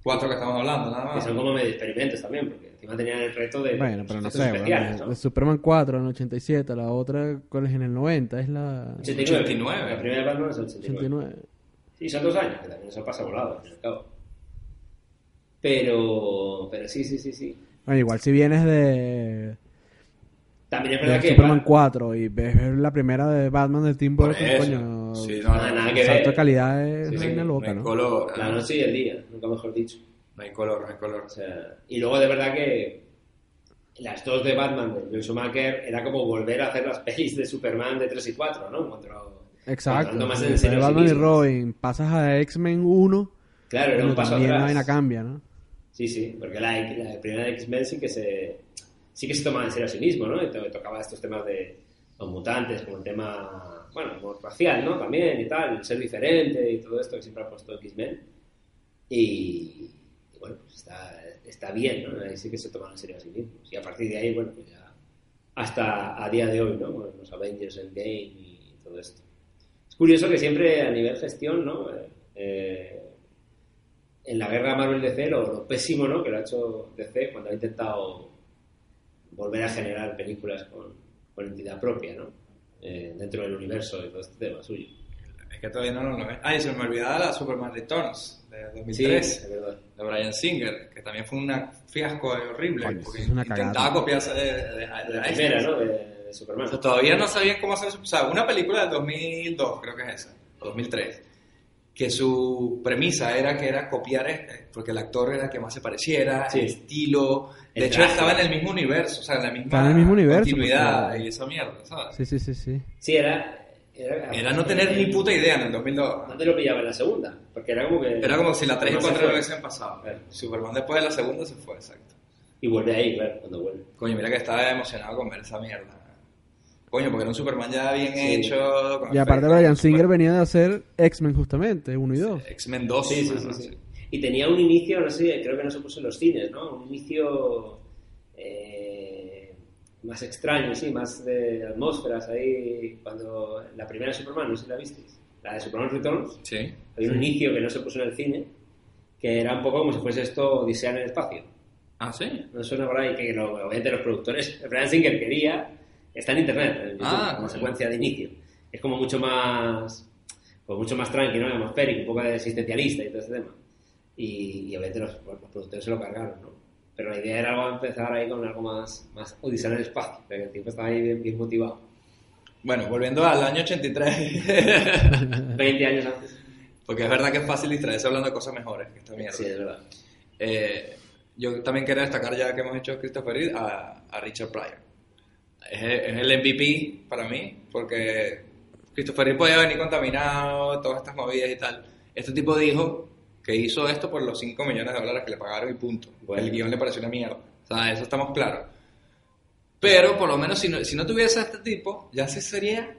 cuatro que estamos hablando, nada más. son como medio experimentos también, porque encima tenían el reto de. Bueno, pero no sé, de- ¿no? Superman 4 en el 87, la otra, ¿cuál es en el 90? Es la 89. 89. La primera de Batman es el 89. 89. Sí, son dos años, que también eso pasa volado, al fin y al cabo. Pero. Pero sí, sí, sí, sí. Bueno, igual si vienes de, También es de verdad que. Superman 4 y ves, la primera de Batman de Tim Burton, coño, Sí, no, no, no, nada no, que ver. de calidad es Sí, sí, una no loca, ¿no? color, La noche y el día, nunca mejor dicho. No hay color, no hay color. O sea, y luego de verdad que las dos de Batman de Joel Schumacher era como volver a hacer las pelis de Superman de 3 y 4, ¿no? Exacto. más en serio de a sí Batman y. Robin, pasas a X-Men 1, Claro, era un paso también la atrás. vaina cambia, ¿no? Sí, sí, porque la, la primera de X-Men sí que se sí que se tomaba en serio a sí mismo, ¿no? Y to- tocaba estos temas de los mutantes, como el tema, bueno, como racial, ¿no? También y tal, el ser diferente y todo esto que siempre ha puesto X-Men. Y bueno, pues está, está bien, ¿no? Ahí sí que se toman en serio a sí mismos. Y a partir de ahí, bueno, pues ya hasta a día de hoy, ¿no? Los Avengers Endgame y todo esto. Es curioso que siempre a nivel gestión, ¿no? Eh, eh, en la guerra Marvel-DC lo, lo pésimo ¿no? que lo ha hecho DC cuando ha intentado volver a generar películas con, con entidad propia ¿no? Eh, dentro del universo y todo este tema suyo. Es que todavía no lo ven. Ay, se me olvidaba la Superman Returns de Sí, 2003, es verdad. de Brian Singer, que también fue un fiasco horrible, porque es una intentaba cagada. copiarse de, de, de- La de primera, Einstein. ¿no? De, de Superman. O sea, todavía no sabían cómo hacer, o sea, una película del 2002, creo que es esa, o 2003, que su premisa era que era copiar este, porque el actor era el que más se pareciera, Sí. el estilo. De El hecho, traje. estaba en el mismo universo, o sea, en la misma en el mismo universo, continuidad porque- y esa mierda, ¿sabes? Sí, sí, sí, sí. Sí, era... Era, Era no tener ni puta idea en el 2002. No te lo pillaba en la segunda, porque era como que... Era como si la 3 y no se 4 fue. no hubiesen pasado. Claro. Superman después de la segunda se fue, exacto. Y vuelve ahí, claro, cuando vuelve. Coño, mira que estaba emocionado con ver esa mierda. Coño, porque era un Superman ya bien Sí. hecho. con Y aparte Brian super- Singer venía de hacer X-Men justamente, 1 y 2. X-Men 2. Sí, sí, ¿no? sí, sí. Y tenía un inicio, no sé, creo que no se puso en los cines, ¿no? Un inicio eh, más extraño, sí, más de atmósferas ahí. Cuando la primera Superman, no sé si la visteis, la de Superman Returns, Sí. había un inicio que no se puso en el cine, que era un poco como si fuese esto Odisea en el espacio. Ah, sí. No suena por ahí que lo, obviamente los productores, Brian Singer quería, está en internet, en YouTube, Ah, como secuencia de inicio. Es como mucho más, pues mucho más tranquilo, ¿no? atmosférico, un poco de existencialista y todo ese tema. Y, y obviamente los, los productores se lo cargaron, ¿no? Pero la idea era algo empezar ahí con algo más, más Odisea en el espacio, porque el tipo estaba ahí bien, bien motivado. Bueno, volviendo al año 83. 20 [LAUGHS] años antes. porque es verdad que es fácil distraerse hablando de cosas mejores que esta mierda. Sí, es verdad. Eh, yo también quiero destacar, ya que hemos hecho Christopher Reeve, a, a Richard Pryor. Es, es el MVP para mí, porque Christopher Reeve podía venir contaminado, todas estas movidas y tal. Este tipo dijo que hizo esto por los 5 millones de dólares que le pagaron y punto. Bueno. El guion le pareció una mierda. O sea, eso estamos claros. Pero por lo menos si no, si no tuviese a este tipo, ya se sería...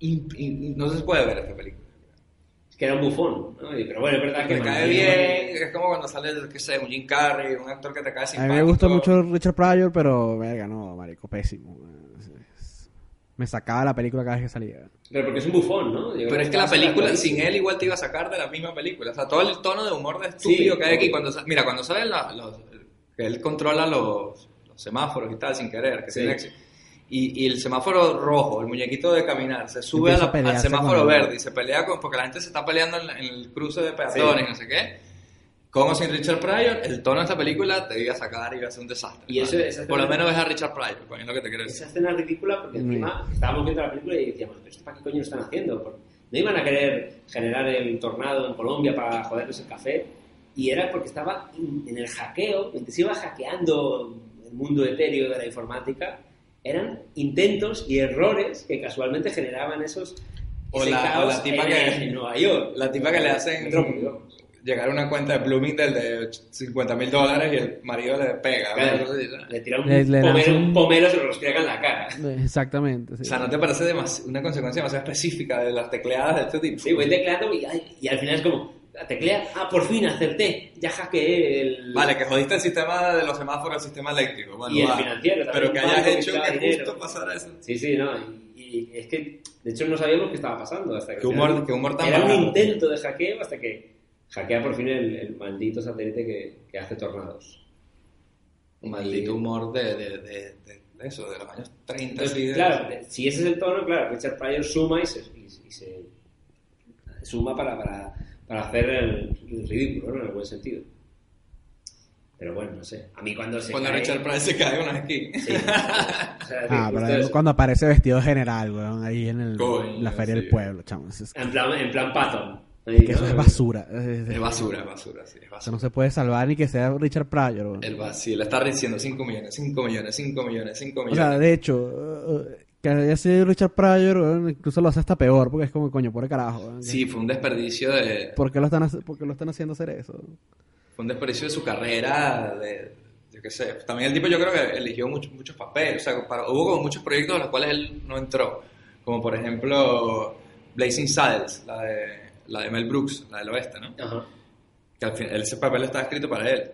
imp- in- no se puede ver esta película. Es que era un bufón, ¿no? Pero bueno, es verdad que... Me cae bien, es como cuando sale, qué sé, un Jim Carrey, un actor que te cae A simpático. mí me gusta mucho Richard Pryor, pero verga, no, marico, pésimo. Es- Me sacaba la película cada vez que salía. Pero porque es un bufón, ¿no? Pero es que la película, clarísimo. sin él, igual te iba a sacar de la misma película. O sea, todo el tono de humor de estúpido Sí. que hay aquí. Cuando, mira, cuando salen la- los... Que él controla los, los semáforos y tal, sin querer, que Sí. tiene éxito. Y, y el semáforo rojo, el muñequito de caminar, se sube a la- a al semáforo verde y se pelea con... Porque la gente se está peleando en, la- en el cruce de peatones y no sé qué. Como sin Richard Pryor, el tono de esta película te iba a sacar y iba a ser un desastre. Y eso- Por lo menos ves a Richard Pryor, coño, lo que te decir. Esa escena ridícula porque Mm. encima estábamos viendo la película y decíamos, ¿pero esto para qué coño lo están haciendo? Porque no iban a querer generar el tornado en Colombia para joderles el café y era porque estaba in- en el hackeo, mientras se iba hackeando el mundo etéreo de la informática, eran intentos y errores que casualmente generaban esos O la- o la tipa en, que- en Nueva York. La tipa que le hacen. Llegar a una cuenta de Bloomingdale de 50 mil dólares y el marido le pega. Claro, le tira un, Le- le pomelo, un- pomelo, se lo restriega en la cara. Exactamente. sí. O sea, ¿no te parece una consecuencia demasiado específica de las tecleadas de este tipo? Sí, voy tecleando y, ay, y al final es como, teclea, ah, por fin acerté, ya hackeé el... Vale, que jodiste el sistema de los semáforos, el sistema eléctrico. Bueno, Y el va. financiero también, Pero que hayas que hecho que dinero. justo pasara eso. Sí, sí, no, y, y es que, de hecho, no sabíamos qué estaba pasando hasta que... Qué humor- qué humor tan Era un intento de hackeo hasta que hackea por fin el, el maldito satélite que, que hace tornados. Un maldito humor de, de, de, de- de eso, de los años 30. Entonces, claro, si ese es el tono, claro, Richard Pryor suma y se, y, y se suma para, para, para hacer el, el ridículo, ¿no? En el buen sentido. Pero bueno, no sé. A mí cuando se Cuando cae- Richard Pryor se cae. O sea, Ah, pero cuando aparece vestido de general, weón, ahí en, el, Coño, la feria sí. del pueblo, chamo. En plan, en plan Patton. Ahí, que ¿no? eso es basura. Es- basura, es basura, sí, es basura. no se puede salvar ni que sea Richard Pryor. El vacío, le está diciendo 5 millones, 5 millones, 5 millones, 5 O millones. sea, de hecho, eh, que haya sido Richard Pryor, incluso lo hace hasta peor, porque es como, coño, por carajo. weón. Sí, fue un desperdicio de, ¿Por qué lo están, por qué lo están haciendo hacer eso? fue un desperdicio de su carrera, de, yo qué sé. También el tipo yo creo que eligió muchos muchos papeles, o sea, para- hubo como muchos proyectos en los cuales él no entró, como por ejemplo Blazing Saddles, la de, la de Mel Brooks, la del oeste, ¿no? Ajá. Que al fin, ese papel estaba escrito para él.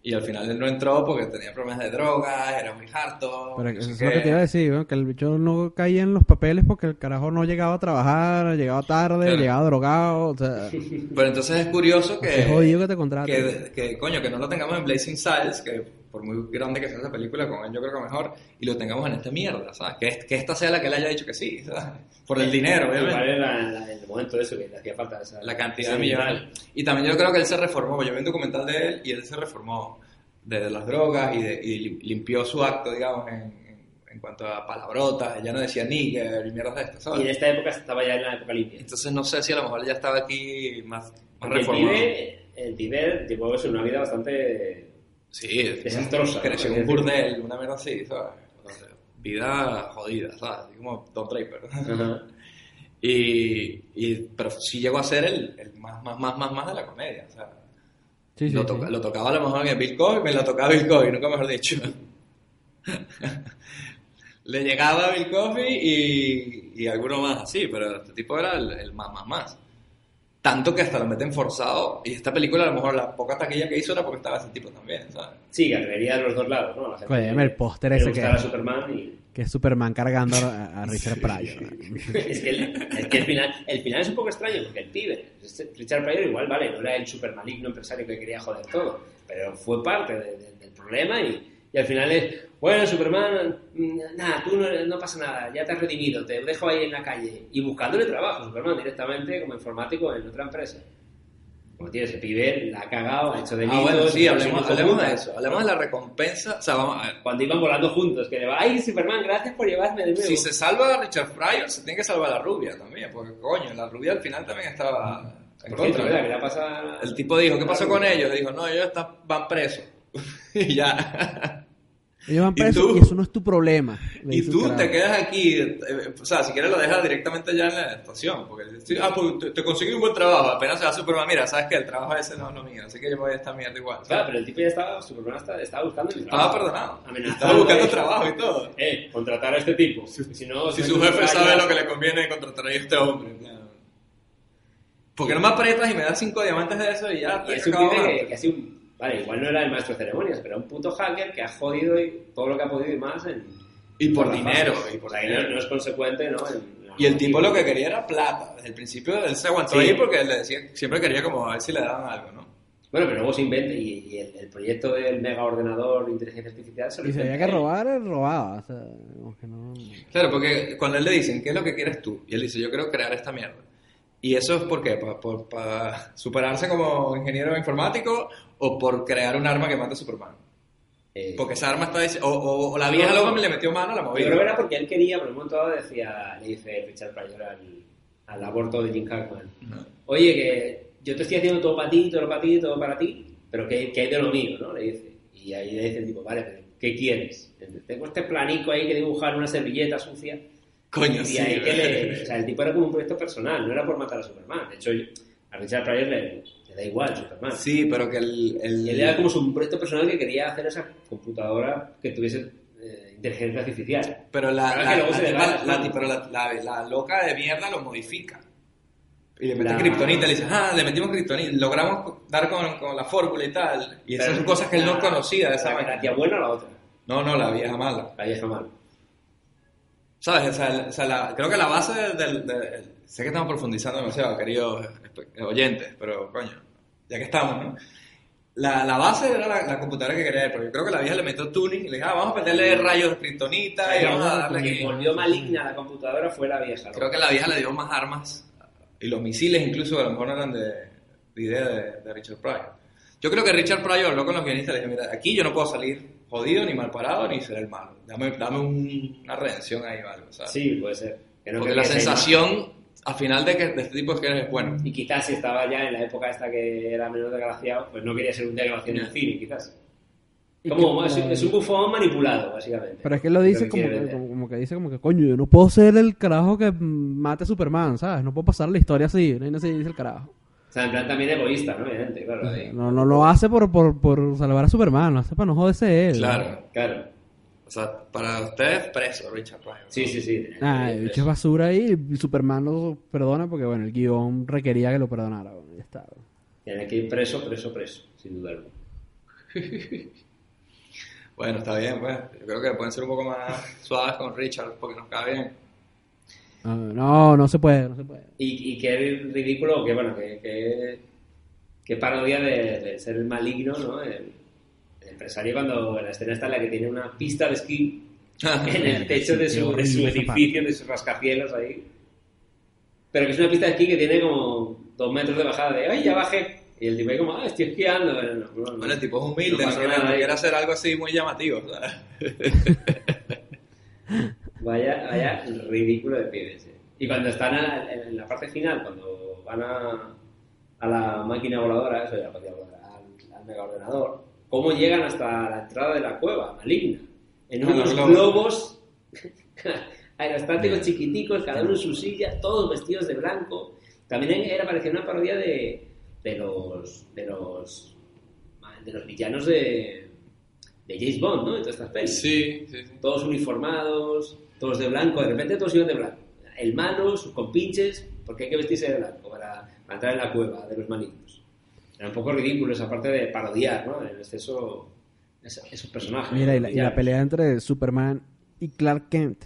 Y al final él no entró porque tenía problemas de drogas, era muy harto. Pero no eso es lo que te iba a decir, weón, que el bicho no caía en los papeles porque el carajo no llegaba a trabajar, llegaba tarde, Claro. llegaba drogado, o sea, Pero entonces es curioso que... es jodido que te contraten. que, que, coño, que no lo tengamos en Blazing Saddles, que por muy grande que sea esa película, con él yo creo que mejor, y lo tengamos en esta mierda, ¿sabes? Que, que esta sea la que él haya dicho que sí, ¿sabes? Por el dinero, Igual obviamente. era la- el momento de eso que le hacía falta esa, La cantidad ese de millones. Y también yo creo que él se reformó, yo vi un documental de él y él se reformó de las drogas y, de, y limpió su acto, digamos, en, en- en cuanto a palabrotas, ya no decía nigger y mierdas de estas, Y en ¿sabes? esta época estaba ya en la época limpia. Entonces no sé si a lo mejor ya estaba aquí más, más Porque el reformado. pibe, el pibe llevó una vida bastante Sí, desastrosa. creció un burdel, una mierda así, ¿sabes? Vida jodida, ¿sabes? Así como Don Draper. Ajá. Y, y, pero sí llegó a ser el, el más, más, más, más, más de la comedia. O sea, Sí, sí, lo, sí. lo tocaba a lo mejor en Bill Cosby, me lo tocaba Bill Cosby, nunca mejor dicho. [LAUGHS] Le llegaba a Bill Cosby y, y alguno más así, pero este tipo era el, el más, más, más. Tanto que hasta lo meten forzado. Y esta película, a lo mejor la poca taquilla que hizo era porque estaba ese tipo también, ¿sabes? Sí, que vería de los dos lados, ¿no? La gente Oye, el póster ese que- Superman y... Que es Superman cargando a, a Richard Pryor. es que, el, es que el, final, el final es un poco extraño porque el pibe, este Richard Pryor igual, vale, no era el super maligno empresario que quería joder todo, pero fue parte de- de- del problema y, y al final es, bueno, Superman, mm, nada, tú no, no pasa nada, ya te has redimido, te dejo ahí en la calle y buscándole trabajo, Superman directamente como informático en otra empresa. Como tienes, el pibe la ha cagado, ha hecho delitos. Ah, bueno, sí, ha hablemos, hablemos de eso. Hablemos de la recompensa. O sea, vamos a. Cuando iban volando juntos, que le va, ay, Superman, gracias por llevarme de nuevo. Si se salva a Richard Pryor, se tiene que salvar a la rubia también, porque coño, la rubia al final también estaba en Por cierto, contra. le pasa... El tipo dijo, ¿qué pasó con ellos? Dijo, no, ellos están, van presos. [LAUGHS] y ya. Ellos van ¿Y presos tú? y, eso no es tu problema. le y tú te quedas aquí, eh, o sea, si quieres lo dejas directamente ya en la estación, porque sí, ah, pues te, te conseguí un buen trabajo, apenas se va Superman, mira, sabes que el trabajo ese no es lo mío, así que yo voy a esta mierda igual. Claro, pero el tipo ya estaba, Superman estaba, estaba buscando el Estaba trabajo. perdonado. Amenazando Estaba buscando trabajo y todo. Eh, contratar a este tipo. Si no, Si se su jefe sabe lo que le conviene contratar a este hombre. claro. ¿Por qué no me aprietas y me das cinco diamantes de eso y ya? Y es un pibe que, que ha sido un... Vale, igual no era el maestro de ceremonias, pero era un puto hacker que ha jodido y todo lo que ha podido y más en... Y por las dinero, fases. y por dinero. no, no es consecuente, ¿no? En Y el tipo lo que quería era plata. Desde el principio él se aguantó Sí. ahí porque él le decía, siempre quería como a ver si le daban algo, ¿no? Bueno, pero luego se inventa y, y el, el proyecto del mega ordenador de inteligencia artificial se lo Y si había que robar, él robaba. O sea, que no... Claro, porque cuando él le dicen, ¿qué es lo que quieres tú? Y él dice, yo quiero crear esta mierda. ¿Y eso es por qué? ¿Para, por- para superarse como ingeniero informático o por crear un arma que mate a Superman? Eh, Porque esa arma está... dice- O, o- o la vieja No, no. loca le metió mano a la Yo movida. creo que era porque él quería, por un momento dado decía, le dice Richard Pryor al, al aborto de Jim Hackman. Ujú. Oye, que yo te estoy haciendo todo para ti, todo para ti, todo para ti, pero que, que hay de lo mío, ¿no? Le dice. Y ahí le dice el tipo, vale, pero ¿qué quieres? Tengo este planico ahí que dibujar una servilleta sucia. Coño, y sí. ahí que le, o sea, el tipo era como un proyecto personal, no era por matar a Superman. De hecho, a Richard Pryor le, le da igual Superman. Sí, pero que el... el- Y él era como su proyecto personal que quería hacer esa computadora que tuviese eh, inteligencia artificial. Pero la, la, loca de mierda lo modifica. Y le mete La- kriptonita, le dice, ah, le metimos kriptonita, logramos dar con, con la fórmula y tal. Y esas son cosas que él no conocía de esa la, manera. la tía buena o la otra. No, no, la vieja mala. La vieja mala. ¿Sabes? O sea, o sea, la- creo que la base del... del- sé que estamos profundizando demasiado, queridos espe- oyentes, pero coño, ya que estamos, ¿no? La, la base era la, la computadora que quería pero yo creo que la vieja le metió tuning y le dijo, ah, vamos a meterle rayos de kriptonita y vamos a darle que volvió maligna la computadora fue la vieja. ¿no? Creo que la vieja le dio más armas y los misiles incluso a lo mejor eran de, de idea de, de Richard Pryor. Yo creo que Richard Pryor habló con los guionistas y le dijo, mira, aquí yo no puedo salir jodido, ni mal parado, ni ser el malo. Dame, dame un- una redención ahí o algo, ¿sabes? Sí, puede ser. Porque la sensación al final de que de este tipo es que eres bueno. Y quizás si estaba ya en la época esta que era menos desgraciado, pues no quería ser un desgraciado en el cine, quizás. Como, es, es un bufón manipulado, básicamente. Pero es que él lo dice que como quiere que, vender. como, como que dice como que, coño, yo no puedo ser el carajo que mate a Superman, ¿sabes? No puedo pasar la historia así, no así dice el carajo. O sea, en plan también egoísta, ¿no? Obviamente, claro. ahí. No, no lo hace por, por, por salvar a Superman, lo hace para no joderse él. Claro. Claro. O sea, para ustedes, preso Richard Pryor. Sí, sí, sí. Ah, el bicho es basura ahí y Superman lo perdona porque, bueno, el guion requería que lo perdonara. Bueno, ya está. Tiene que ir preso, preso, preso, sin duda alguna. [LAUGHS] Bueno, está bien, pues. Yo creo que pueden ser un poco más suaves con Richard porque nos cae bien. Ah, no, no se puede, no se puede. Y, y qué ridículo, que bueno, que, que, que parodia de, de ser el maligno, ¿no? El, el empresario cuando en la escena está en la que tiene una pista de esquí [LAUGHS] en el techo de su, de su edificio, de sus rascacielos ahí. Pero que es una pista de esquí que tiene como dos metros de bajada de ¡ay, ya bajé! Y el tipo ahí como ¡ah, estoy esquiando! Pero no, no, no. Bueno, el tipo es humilde, No quiere, hacer algo así muy llamativo. ¿sabes? [LAUGHS] Vaya, vaya ridículo de pibes. eh. Y cuando están a- en la parte final, cuando van a, a la máquina voladora, eso ya máquina voladora, al, al megaordenador, ¿cómo llegan hasta la entrada de la cueva maligna? En unos los globos [LAUGHS] aerostáticos chiquiticos, cada uno en su silla, todos vestidos de blanco. También era parecía una parodia de, de los de los de los villanos de, de James Bond, ¿no? De todas estas pelis Sí, sí, sí. todos uniformados, todos de blanco, de repente todos iban de blanco. El malo, sus compinches, porque hay que vestirse de blanco para, para entrar en la cueva de los malignos. Era un poco ridículo esa parte de parodiar, ¿no? En exceso esa- esos personajes. Mira, y la, y la pelea entre Superman y Clark Kent.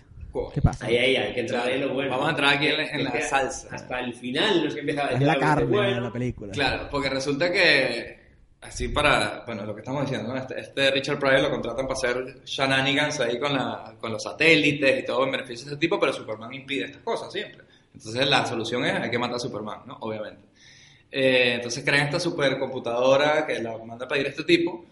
¿Qué pasa? Ahí, ahí, hay que entrar ahí en lo bueno. Vamos a entrar aquí en la- en la salsa. Hasta el final no es que empieza a Es decir la carne bueno. de la película. Claro, porque resulta que, así para, bueno, lo que estamos diciendo, ¿no? Este, este Richard Pryor lo contratan para hacer shenanigans ahí con, la, con los satélites y todo en beneficio de ese tipo, pero Superman impide estas cosas siempre. Entonces la solución es, hay que matar a Superman, ¿no? Obviamente. Eh, entonces crean esta supercomputadora que la manda a pedir este tipo.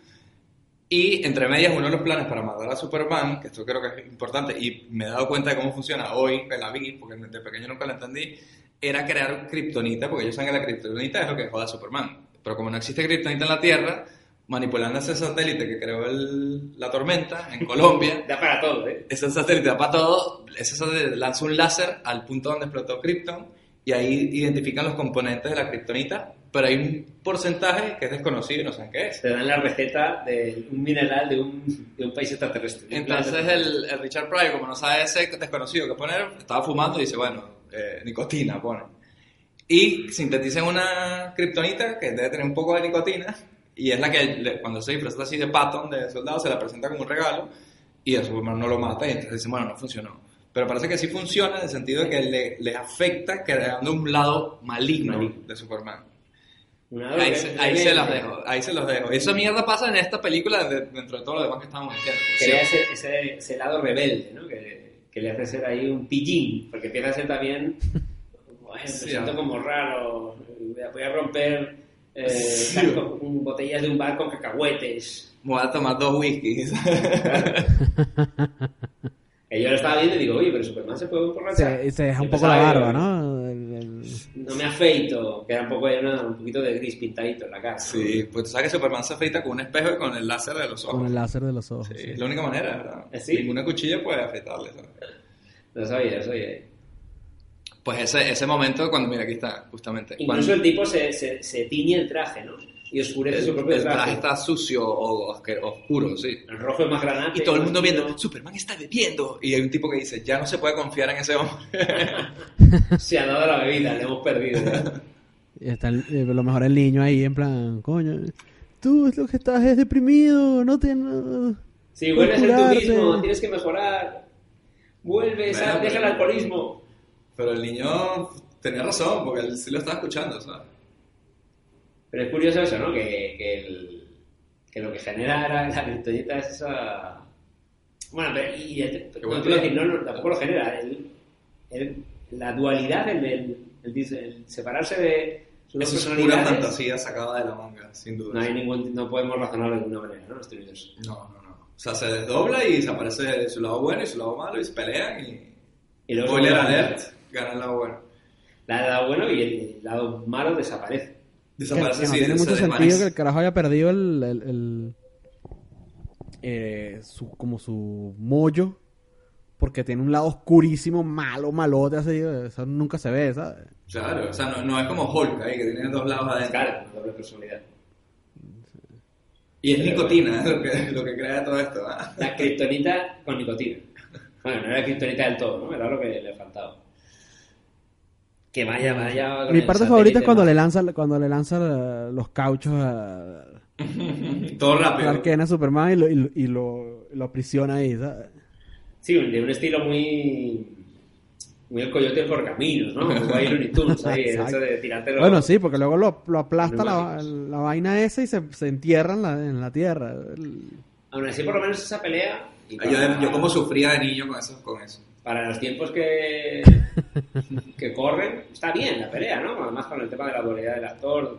Y entre medias, uno de los planes para matar a Superman, que esto creo que es importante, y me he dado cuenta de cómo funciona hoy, que la vi, porque de pequeño nunca la entendí, era crear kriptonita, porque ellos saben que la kriptonita es lo que joda a Superman. Pero como no existe kriptonita en la Tierra, manipulando ese satélite que creó el- la tormenta en Colombia, [LAUGHS] Da para todo, ¿eh? ese satélite da para todo, ese satélite lanza un láser al punto donde explotó Krypton y ahí identifican los componentes de la kriptonita, pero hay un porcentaje que es desconocido y no saben qué es. Te dan la receta de un mineral de un, de un país extraterrestre. Entonces el, el Richard Pryor, como no sabe ese desconocido que poner, estaba fumando y dice, bueno, eh, nicotina pone. Y sintetizan una kriptonita que debe tener un poco de nicotina y es la que cuando se disfraza así de Patton, de soldado, se la presenta como un regalo y el Superman no lo mata y entonces dicen, bueno, no funcionó. Pero parece que sí funciona en el sentido de que le, le afecta creando un lado maligno, Maligno. de Superman. Ahí, se, ahí se los dejo, ahí se los dejo. Y esa mierda pasa en esta película de- dentro de todo lo demás que estamos diciendo. Quería ese, ese, ese lado rebelde, ¿no? Que, que le hace ser ahí un pillín, porque empieza a ser también. Me Sí, siento ah. como raro. Voy a, romper eh, caco- botellas de un bar con cacahuetes. Me voy a tomar dos whiskies. [LAUGHS] Y yo lo estaba viendo y digo, oye, pero Superman se puede emborrachar. Se, se deja un poco la barba, ¿no? El- el- No me afeito, queda un, poco, una- un poquito de gris pintadito en la cara. ¿no? Sí, pues tú sabes que Superman se afeita con un espejo y con el láser de los ojos. con el láser de los ojos. Sí, sí. es la única manera, ¿verdad? ¿Ah, sí? Ninguna cuchilla puede afeitarle. ¿sabes? Lo sabía, lo sabía. Pues ese, ese momento cuando, mira, aquí está, justamente. Incluso cuando el tipo se, se, se tiñe el traje, ¿no? Y oscurece su el, propio el traje traje. está sucio o oscuro, sí. El rojo es más granate. Y todo el mundo viendo, Superman está bebiendo. Y hay un tipo que dice, ya no se puede confiar en ese hombre. [LAUGHS] Se ha dado la bebida, le hemos perdido. Y está el- eh, lo mejor el niño ahí en plan, coño, tú es lo que estás es deprimido, no te... no- Si vuelves a ser tú mismo, tienes que mejorar. Vuelve, sal, Bueno, deja el pero- alcoholismo. Pero el niño tenía razón, porque él sí lo estaba escuchando, ¿sabes? Pero es curioso eso, ¿no? Que, que, el- que lo que genera la, la es esa... Bueno, pero y, y- no, decir, no, no, tampoco lo genera. El- el- la dualidad, el, el- separarse de Eso es pura fantasía sacada de la manga, sin duda. no, hay ningún, no podemos razonarlo de ninguna manera, ¿no? Este universo. No, no, no. O sea, se desdobla y se aparece su lado bueno y su lado malo y se pelean y... Y luego Spoiler alert, gana el lado bueno. La- El lado bueno y el lado malo desaparece. Que, Desaparece que no así, tiene mucho sentido que el carajo haya perdido el... el- el- eh, su, como su mollo porque tiene un lado oscurísimo, malo, malote, así, eso nunca se ve, ¿sabes? Claro, o sea, no, no es como Hulk ahí, que tiene dos lados adentro. Claro, doble personalidad. Y es nicotina lo que, lo que crea todo esto. ¿ah? La kriptonita con nicotina. Bueno, no era kriptonita del todo, ¿no? Era lo que le faltaba. Que vaya, vaya. con Mi parte favorita es cuando le lanza, cuando le lanza la- los cauchos a [LAUGHS] Todo rápido. Clark Kent a Superman y lo, y lo, y lo, lo aprisiona ahí, ¿sabes? Sí, de un estilo muy. Muy el coyote por caminos, ¿no? Muy ahí Looney Tunes, [LAUGHS] ahí, eso de tirártelo. Bueno, sí, porque luego lo, lo aplasta la, la vaina esa y se, se entierra en la, en la tierra. El- Aún así, por lo menos esa pelea. Yo, para- yo como sufría de niño con eso. Con eso. Para los tiempos que. [LAUGHS] que corren, está bien la pelea, ¿no? Además, con el tema de la dualidad del actor,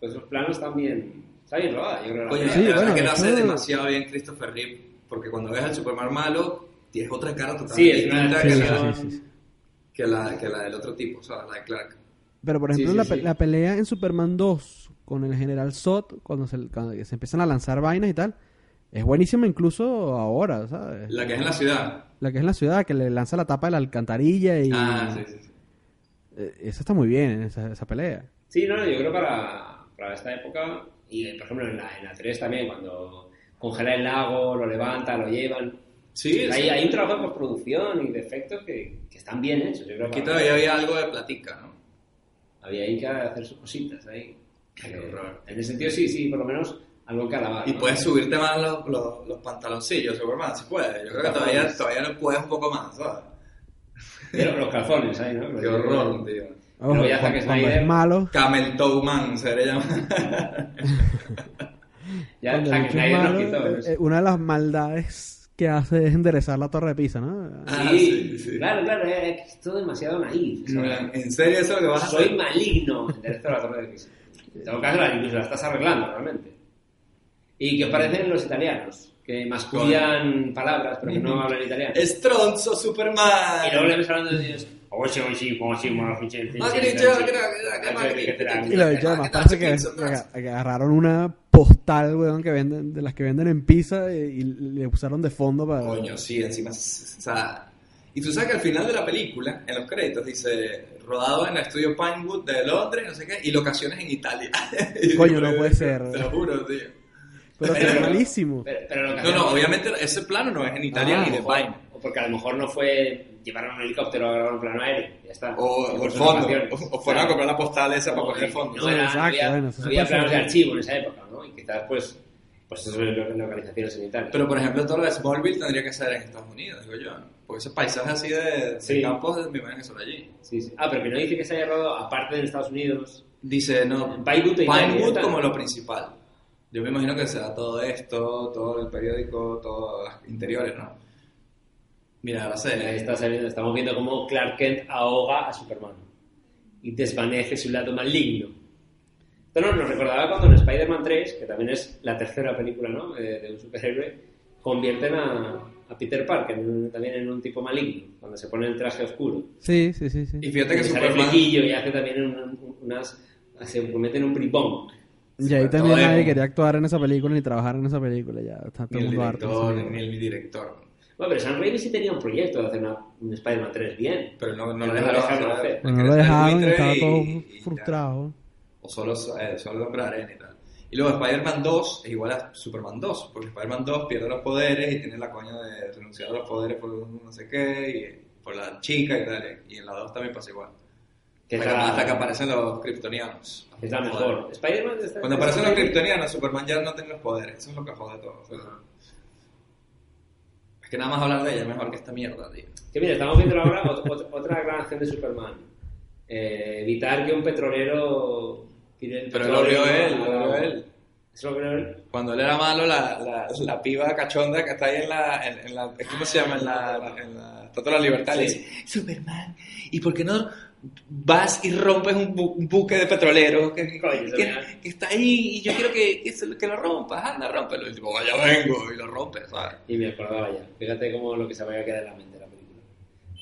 pues esos planos están bien. Está bien rodada, yo creo. la Coño, pelea. Sí, la verdad bueno, que lo hace demasiado bien Christopher Reeve, porque cuando ves al Superman malo, tienes otra cara totalmente Sí, es una que, sí, la, sí, sí. Que, la, que la del otro tipo, o sea, la de Clark. Pero por ejemplo, sí, la, sí. pe- la pelea en Superman 2 con el general Zod, cuando se, cuando se empiezan a lanzar vainas y tal, es buenísima incluso ahora, ¿sabes? La que es en la ciudad. La que es la ciudad, que le lanza la tapa de la alcantarilla y... Ah, sí, sí, sí. Eh, Esa está muy bien, esa, esa pelea. Sí, no, yo creo para, para esta época, y por ejemplo en la, en la 3 también, cuando congela el lago, lo levanta, lo llevan. Sí, hay, sí. hay un trabajo de postproducción y de efectos que, que están bien hechos. Yo creo Aquí que todavía había algo de platica, ¿no? había ahí que hacer sus cositas ahí. Qué Eh, horror. en ese sentido, sí, sí, por lo menos algo que alabar. Y ¿no? puedes subirte más los, los, los pantaloncillos, Superman, si puedes. Yo creo que todavía, todavía lo puedes un poco más, ¿sabes? Pero los calzones ahí, ¿no? [LAUGHS] Qué horror, tío. Ojo, Pero ya Snyder- es malo, Camel Toe Man se debería llamar. [LAUGHS] Ya Zack Snyder nos malo, quitó. eh, eso. eh, una de las maldades que hace es enderezar la torre de Pisa, ¿no? Ah, sí, sí, sí. claro, claro, es que es todo demasiado naif. ¿sabes? ¿En serio eso es lo que vas a Soy hacer? maligno. Enderezo la torre de Pisa. En todo caso, la- incluso la estás arreglando realmente. ¿Y qué os parecen los italianos? Que mascullan palabras, pero que no hablan italiano. Stronzo Superman. Y luego le ves hablando de ellos. Que-. Y lo dicho, además Ah, parece que, que- que agarraron una postal, weón, que venden, de las que venden en pizza y, y le usaron de fondo para... Coño, sí, encima. O sea, y tú sabes que al final de la película, en los créditos, dice rodado en el estudio Pinewood de Londres, no sé qué, y locaciones en Italia. [LAUGHS] Coño, no puede ser. Te lo juro, tío. Pero Pero- es malísimo. Pero, pero lo que No, no, obviamente ese plano no es en Italia Ah, ni de O- Pine. O porque a lo mejor no fue llevaron un helicóptero a grabar un plano aéreo. Ya está. O, o por el fondo. O, o fueron a comprar la postal esa para No, coger fondo. No, era, Exacto, no había, bueno, no había planos de archivo en esa época, ¿no? Y quizás, pues, pues eso es lo- localizaciones en Italia. Pero por ejemplo, todo lo de Smallville tendría que ser en Estados Unidos, digo yo. Porque ese paisaje así de, de Sí. campos, me imagino que son allí. Sí, sí. Ah, pero que no dice que se haya rodado aparte de Estados Unidos. Dice, no, Pinewood como lo principal. Yo me imagino que será todo esto, todo el periódico, todos los interiores, ¿no? Mira, Ahí sé. está saliendo- estamos viendo cómo Clark Kent ahoga a Superman y desvanece su lado maligno. Esto nos, nos recordaba cuando en Spider-Man 3, que también es la tercera película ¿no? de, de un superhéroe, convierten a, a Peter Parker en también en un tipo maligno, cuando se pone el traje oscuro. Sí, sí, sí, sí. Y fíjate que Y sale Superman... flequillo y hace también un- un- unas... se convierte en un bribón. Y ahí también nadie quería actuar en esa película ni trabajar en esa película. Ya está todo el mundo harto. director, película. ni el director. Bueno, pero Sam Raimi sí tenía un proyecto de hacer una, un Spider-Man 3 bien. Pero no, no No lo lo dejaron hacer. no lo dejaron y estaba todo frustrado. O solo, eh, solo el hombre de arena y tal. Y luego Spider-Man 2 es igual a Superman 2, porque Spider-Man 2 pierde los poderes y tiene la coña de renunciar a los poderes por no sé qué, y por la chica y tal. Y en la 2 también pasa igual. Que la- que aparecen los kryptonianos. Es la mejor. Spider-Man está- Cuando aparecen los kryptonianos, Superman ya no tiene los poderes. Eso es lo que jode todo. O sea, Es que nada más hablar de ella es mejor que esta mierda, tío. Que mira, estamos viendo ahora ot- ot- otra gran acción de Superman. Eh, evitar que un petrolero tire el Pero lo vio él, lo vio él. ¿Eso lo vio él? Cuando él era malo, la, la, la piba cachonda que está ahí en la, en, en la ¿cómo se llama? En la, en la Estatua de la Libertad, le Sí. dice, Superman, ¿y por qué no vas y rompes un, bu- un buque de petrolero que, que- Coño, que- está ahí y yo quiero que, que, lo rompas, anda, rómpelo? Y tipo, vaya, vengo, y lo rompe, ¿sabes? Y me acordaba ya. Fíjate cómo lo que se me había quedado en la mente de la película.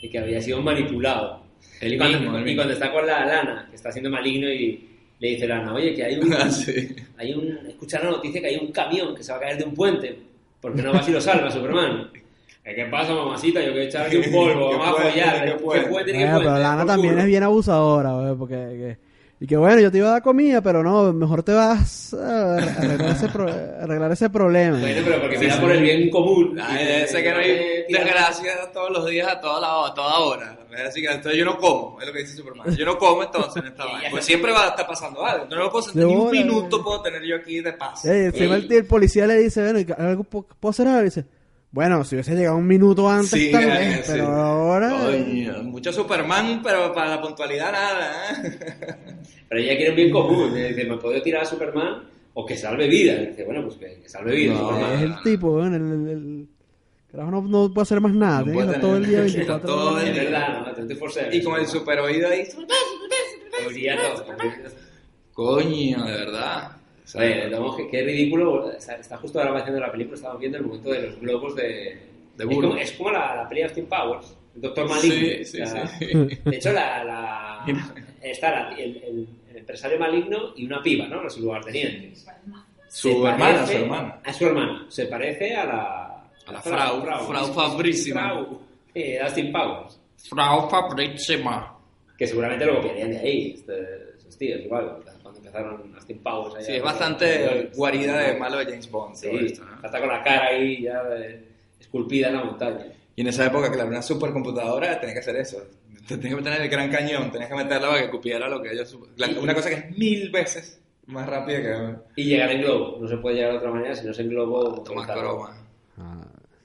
Y que había sido manipulado. El y, cuando, mismo, el y cuando está con la Lana, que está siendo maligno y le dice Lana, oye, que hay un... [LAUGHS] Ah, sí. hay un escuchar la noticia que hay un camión que se va a caer de un puente. ¿Por qué no vas y lo salva, Superman? ¿Qué pasa, mamacita? Yo quiero echarle [LAUGHS] un polvo, ¿Qué vamos a apoyar. pero Lana también es bien abusadora, güey, porque... que- y que bueno, yo te iba a dar comida, pero no, mejor te vas a arreglar ese, pro- arreglar ese problema. Bueno, pero porque mira por el bien común. Ay, Y- ese que no hay tira- desgracia todos los días, a toda, la, a toda hora. Así que entonces yo no como, es lo que dice Superman. Yo no como entonces en esta vaina. Pues siempre va a estar pasando algo. No lo puedo sentir ni un minuto eh. puedo tener yo aquí de paz. Encima el, el policía le dice, bueno, ¿y que- algo, po- ¿puedo hacer algo? Y dice, bueno, si hubiese llegado un minuto antes, Sí, tal eh, vez, sí. pero ahora... Coño, mucho Superman, pero para la puntualidad nada. ¿eh? [LAUGHS] Pero ella quiere un bien común. eh, Dice, ¿me puedo tirar a Superman? O que salve vida. Dice, bueno, pues que, que salve vida. No, Superman. Es el tipo, weón, el, el, el- Carajo, no, no puede hacer más nada, No que puede estar todo el día tener- 24 todo el Es verdad, ¿no? 24/7. Y con el super oído ahí. Coño, de verdad. Oye, que qué ridículo. Está, está justo ahora haciendo la película, estamos viendo el momento de los globos de, de Es como, es como la, la peli de Austin Powers, el Doctor Maligno. Sí, sí, o sea, sí. [LAUGHS] De hecho, la, la- está la- el, el- el empresario maligno y una piba, ¿no? Los lugartenientes. Su Se hermana, su hermana. A su hermana. Se parece a la... A la Frau, Frau Fabrísima. Frau, eh, Austin Powers. Frau Fabrísima. Que seguramente lo copiarían de ahí, este- esos tíos, igual, empezaron Austin Powers. allá. Sí, es bastante guarida de malo de James Bond. Sí, todo esto, ¿no? está con la cara ahí ya esculpida en la montaña. Y en esa época, claro, una supercomputadora tenía que hacer eso. Te Tenías que tener el gran cañón, tenías que meterla para que cupiera lo que ellos... la- una cosa que es mil veces más rápida que... Y llegar en globo. No se puede llegar de otra manera si no es en globo. Tomás. Croma. Ah,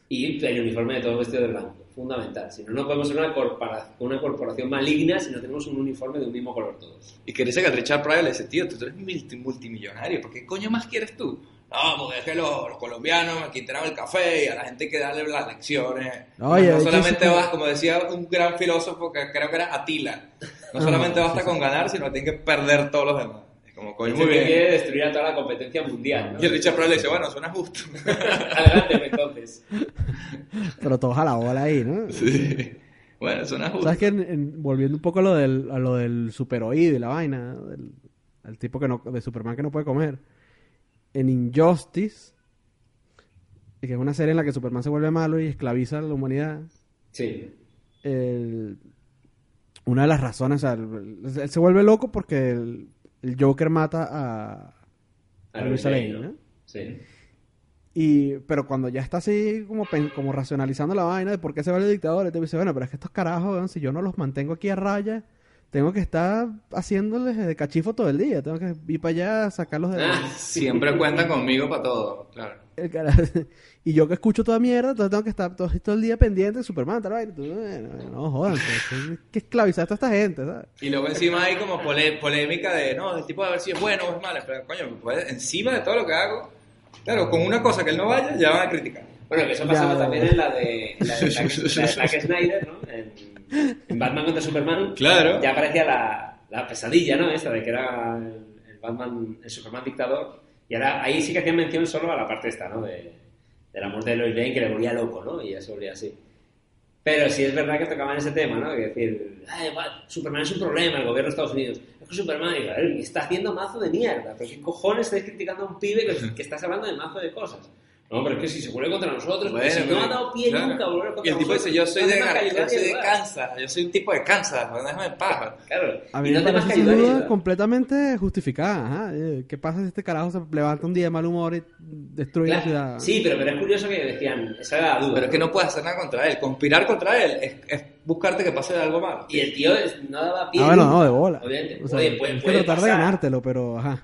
Y el uniforme de todo vestido de blanco. Fundamental. Si no, no podemos ser una, corpora- una corporación maligna si no tenemos un uniforme de un mismo color todos. Y que dice que Richard Pryor le dice, tío, tú eres multi- multimillonario, ¿por qué coño más quieres tú? No, porque es que los, los colombianos me quitaron el café y a la gente hay que darle las lecciones. No ¿qué solamente vas, como decía un gran filósofo que creo que era Atila, no solamente basta con ganar, sino que tienen que perder todos los demás. Como, coño, Dice muy que bien. quiere destruir a toda la competencia mundial. ¿no? Y el Richard Pryor le dice, bueno, suena justo. [LAUGHS] [LAUGHS] Adelante, entonces. pero todos a la bola ahí, ¿no? sí. Bueno, suena justo. ¿Sabes que en- en- volviendo un poco a lo del, a lo del superoído y la vaina, ¿no? del el tipo que no, de Superman que no puede comer? En Injustice, que es una serie en la que Superman se vuelve malo y esclaviza a la humanidad, Sí. el- una de las razones, o sea, el- él se vuelve loco porque el, el Joker mata a, a Luis Lane, ¿no? Sí. Y, pero cuando ya está así como, como racionalizando la vaina de por qué se va el dictador, y te dice, bueno, pero es que estos carajos, si yo no los mantengo aquí a raya, tengo que estar haciéndoles de cachifo todo el día, tengo que ir para allá a sacarlos de... Ah, [LAUGHS] Siempre cuentan conmigo para todo, claro. El cara- [LAUGHS] y yo que escucho toda mierda, entonces tengo que estar todo, todo el día pendiente de Superman, tal bueno, no jodan, hay [LAUGHS] que esclavizar a toda esta gente, ¿sabes? Y luego encima hay como pole- polémica de, no, el tipo a ver si es bueno o es malo. Pero coño, pues, encima de todo lo que hago, claro, con una cosa que él no vaya, ya van a criticar. Bueno, que eso pasaba ya. también en la de, la de Zack, la de Zack Snyder, ¿no? En, [LAUGHS] en Batman contra Superman. Claro. Ya aparecía la, la pesadilla, ¿no? Esta de que era el, Batman, el Superman dictador. Y ahora ahí sí que hacían mención solo a la parte esta, ¿no? De, de la muerte de Lois Lane que le volvía loco, ¿no? Y ya se volvía así. Pero sí es verdad que tocaban ese tema, ¿no? Que decir, "Ay, va, Superman es un problema, el gobierno de Estados Unidos. Es que Superman y, "A ver, me está haciendo mazo de mierda. ¿Pero qué cojones estáis criticando a un pibe que, que estás hablando de mazo de cosas? No, pero es que si se vuelve contra nosotros, porque si no ha dado pie claro. nunca volver contra Y el tipo nosotros, dice, yo soy no de, Gar- yo soy y de ayudar". Kansas, yo soy un tipo de Kansas, déjame en paz. Claro. A mí y no me parece y duda completamente justificada. Ajá. Eh, ¿Qué pasa si este carajo se levanta un día de mal humor y destruye la ciudad? Claro. Sí, pero, pero es curioso que decían, esa era la duda. Pero es que no puedes hacer nada contra él. Conspirar contra él es, es buscarte que pase algo malo. Y el tío es- no daba pie. Ah, bueno, no, de bola. Obviamente. O sea, Oye, puede, puede que tratar de pasar. ganártelo, pero ajá.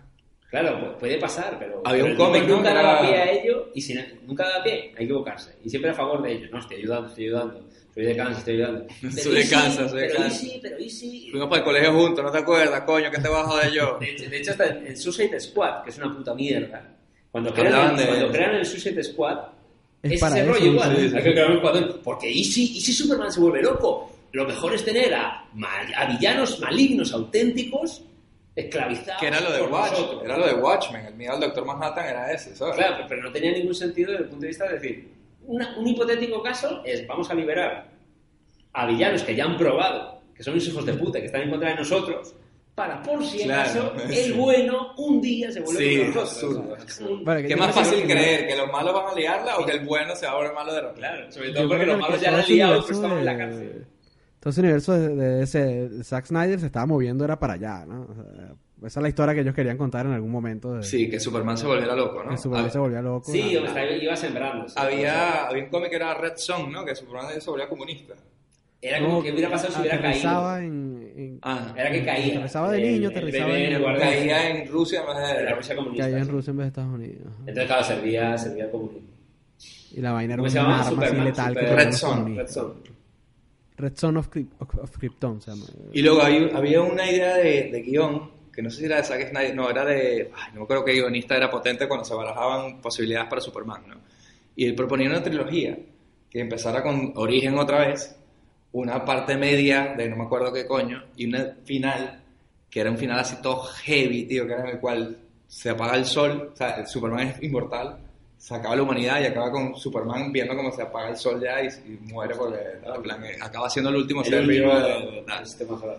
Claro, pu- puede pasar, pero. Había pero un cómic. Nunca que daba era- pie a ello y si nunca daba pie a equivocarse. Y siempre a favor de ellos. No, estoy ayudando, estoy ayudando. Soy de Kansas, estoy ayudando. [LAUGHS] Pero Soy de Kansas, soy de pero Kansas. y sí, pero y sí. Fuimos para el colegio juntos, ¿no te acuerdas, coño? que te vas a joder yo? De hecho, de hecho, hasta en Suicide Squad, que es una puta mierda. Cuando crean, de- cuando crean el Suicide Squad, Es para ese eso, rollo igual. sí, sí. Hay que crear un escuadrón. Porque ¿y si, ¿y si Superman se vuelve loco? Lo mejor es tener a, ma- a villanos malignos auténticos esclavizados. Que era lo de Watch, nosotros. era lo de Watchmen. El miedo al Doctor Manhattan era ese, ¿sabes? Claro, pero- no tenía ningún sentido desde el punto de vista de decir, una- un hipotético caso es, vamos a liberar a villanos que ya han probado, que son los hijos de puta, que están en contra de nosotros, para por si Claro, acaso [LAUGHS] sí. el bueno un día se vuelve Sí, nosotros. absurdo. Vale, que ¿Qué yo más fácil lo que- creer? ¿Que los malos van a liarla o que el bueno se va a volver malo de repente? Claro, sobre yo todo porque los malos ya la han liado, pero estaban en la cárcel. Todo ese universo de, de ese de Zack Snyder se estaba moviendo era para allá, ¿no? O sea, esa es la historia que ellos querían contar en algún momento. De, Sí, que Superman se volviera loco, ¿no? Que Superman Hab- se volvía loco. Sí, hombre, estaba- iba sembrando. Había, había un cómic que era Red Son, ¿no? Que Superman se volvía comunista. Era como No, que hubiera pasado si hubiera caído. aterrizaba en, en- Ah, Era que caía. Aterrizaba de El- niño, el aterrizaba en- de- caía en Rusia en vez en la de... Rusia comunista. caía en. Rusia en vez de Estados Unidos. ajá. Entonces, claro, servía, servía como Y la vaina era ¿Cómo un se llama? arma así letal. Super- que Red comunistas. Red Son. Red Son of, Kryp- of- of Krypton se llama. Y luego había, una idea de, de guion, que no sé si era de Zack Snyder, no, era de... Ay, no acuerdo qué guionista era potente cuando se barajaban posibilidades para Superman, ¿no? Y él proponía una trilogía que empezara con Origen otra vez, una parte media de no me acuerdo qué coño, y una final, que era un final así todo heavy, tío, que era en el cual se apaga el sol, o sea, Superman es inmortal, se acaba la humanidad y acaba con Superman viendo cómo se apaga el sol ya y, y muere porque en plan, acaba siendo el último El ser vivo de- sistema solar.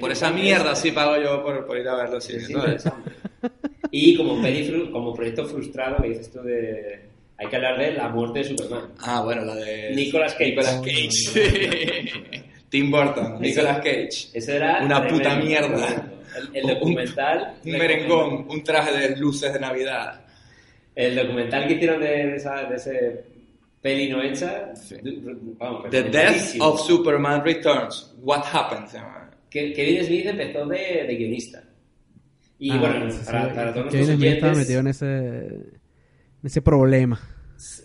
Por esa mierda es- sí pago yo por, por ir a verlo. Sí. Y como, peli como proyecto frustrado que dices tú de... Hay que hablar de la muerte de Superman. ah, bueno, la de Nicolas Cage. Nicolas Cage. Tim Burton, Nicolas Cage. Ese era Una puta mierda. El, el documental... Un merengón, un traje de luces de Navidad. El documental que hicieron de, de esa, de ese peli no hecha... Sí. Vamos, The Death of Superman Returns. What Happened se llama. Que Kevin Smith empezó de, de guionista. Y Ah, bueno, sí, para, sí. para todos Kevin nuestros Smith estaba oyentes, metido en ese, en ese problema.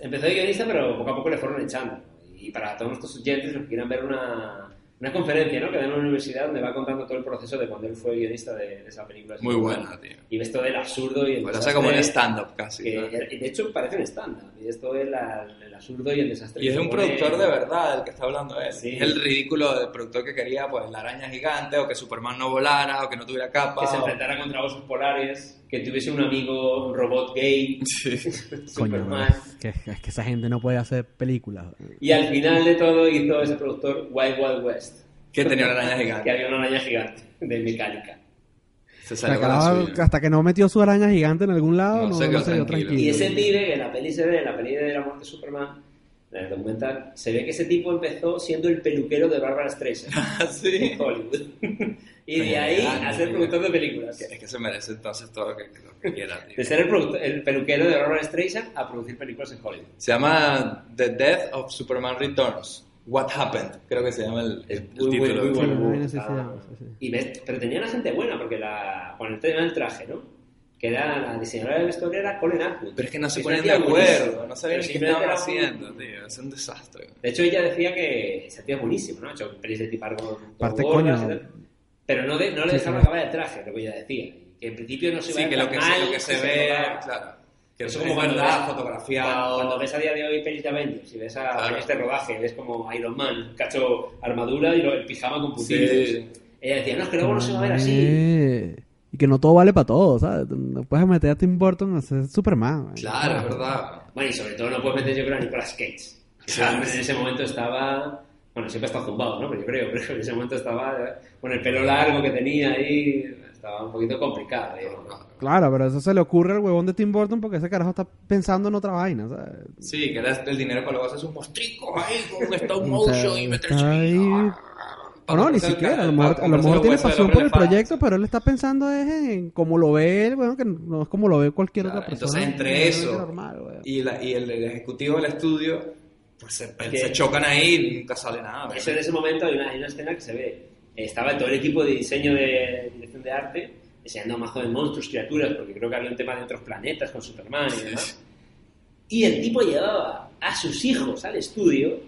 empezó de guionista, pero poco a poco le fueron echando. Y para todos nuestros oyentes, los que quieran ver una, una conferencia, ¿no? Que da en una universidad donde va contando todo el proceso de cuando él fue guionista de, de esa película. Muy buena, tío. Y ves todo el absurdo y el Pues hace desastre como un stand-up casi. que- ¿no? de hecho, parece un stand-up. Y es todo el, el absurdo y el desastre. Y es un productor de verdad el que está hablando él. Sí. Es el ridículo del productor que quería pues la araña gigante o que Superman no volara o que no tuviera capa. Que se o- enfrentara contra osos polares, que tuviese un amigo robot gay, [LAUGHS] Sí. [LAUGHS] Coño, Superman. que, es que esa gente no puede hacer películas. Y al final de todo hizo ese productor Wild Wild West, Que tenía una araña que gigante. había una araña gigante de mecánica. Se salió sea, con la acababa- suya. hasta que no metió su araña gigante en algún lado, No no, se no quedó se dio tranquilo. tranquilo. Y ese pibe, que en la peli se ve, en la peli de la muerte de Superman, en el documental, se ve que ese tipo empezó siendo el peluquero de Barbara Streisand [LAUGHS] Ah, sí. en Hollywood. Y de ahí Genial, a ser tío. productor de películas. Que- Es que se merece entonces todo lo que, lo que quiera, tío. De ser el, el peluquero de Barbara Streisand a producir películas en Hollywood. Se llama The Death of Superman Returns. What Happened. Creo que se llama el, el Muy, muy, título. muy bueno. Sí, no, sí, Ah, sí, sí. Y ves, pero tenía una gente buena, porque la, bueno, el tema del traje, ¿no? Que era la diseñadora de vestuario era Colin Atwood. Pero es que no se una de acuerdo, no sabían qué estaban un- haciendo, tío. Es un desastre. De hecho, ella decía que esa tía es buenísima, ¿no? Ha hecho pelis de tipar con gordas coño. Pero no, de- no le Sí, dejaban sí. acabar el traje, lo que ella decía. Que en principio no se Sí, iba que lo que, mal, se, lo que se se ve, notaba. claro. Que Eso como verdad, fotografiado. Cuando ves a día de hoy Avengers y ves a Claro. este rodaje, ves como Iron Man, cacho armadura y lo- el pijama con Sí, puntillos. sí. Ella decía, no, es que luego no se va a ver así. Eh, Y que no todo vale para todo, ¿sabes? No puedes meter a Tim Burton a hacer Superman. güey. Claro, es verdad. Bueno, y sobre todo no puedes meter yo creo a Nicolas Cage. Que Claro. en ese momento estaba... Bueno, siempre está zumbado, ¿no? Pero yo creo, [LAUGHS] pero en ese momento estaba con el pelo largo que tenía ahí, estaba un poquito complicado. ¿eh? Claro, pero eso se le ocurre al huevón de Tim Burton porque ese carajo está pensando en otra vaina, ¿sabes? Sí, que era el dinero para luego hacer sus mostricos ahí con un stop O motion sea, y meterse está ahí- O no, ni siquiera. A lo mejor, a lo mejor tiene pasión por el proyecto, pero él está pensando es en cómo lo ve él, bueno, que no es como lo ve cualquier Claro, otra persona. entonces, entre eso normal, y, la, y el, el ejecutivo del estudio, pues se, Que- se chocan ahí y nunca sale nada. Eso en ese momento hay una, hay una escena que se ve. Estaba todo el equipo de diseño de dirección de arte diseñando un mazo de monstruos, criaturas, porque creo que había un tema de otros planetas con Superman y demás. Y el tipo llevaba a sus hijos al estudio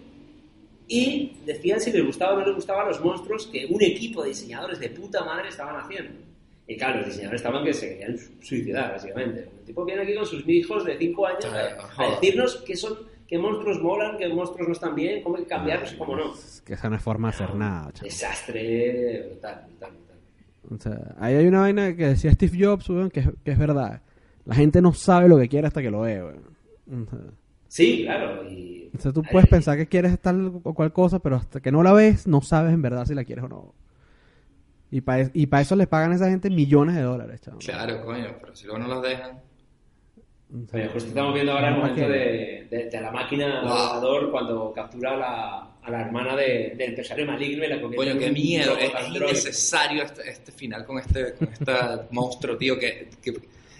y decían si les gustaba o no les gustaban los monstruos que un equipo de diseñadores de puta madre estaban haciendo. Y claro, los diseñadores estaban que se querían su- suicidar, básicamente. El tipo viene aquí con sus hijos de 5 años a, a decirnos qué son, qué monstruos molan, qué monstruos no están bien, cómo hay que cambiarlos y cómo no. Es que esa no es forma de hacer nada, chaval. Desastre brutal, brutal, brutal. O sea, ahí hay una vaina que decía Steve Jobs, weón, que, es- que es verdad. La gente no sabe lo que quiere hasta que lo ve, weón. O sea, Sí, claro. Y, o sea, tú puedes pensar que quieres tal o cual cosa, pero hasta que no la ves, no sabes en verdad si la quieres o no. Y para y pa eso les pagan a esa gente millones de dólares, chaval. Claro, coño, pero si luego no los dejan. Oye, justo estamos viendo ahora el ¿para momento de, de- de la máquina Wow. ordenador cuando captura a la, a la hermana de- del empresario maligno y la convierte Coño, en qué un miedo. Es, es innecesario este, este final con este, con este [LAUGHS] monstruo, tío. Que, que-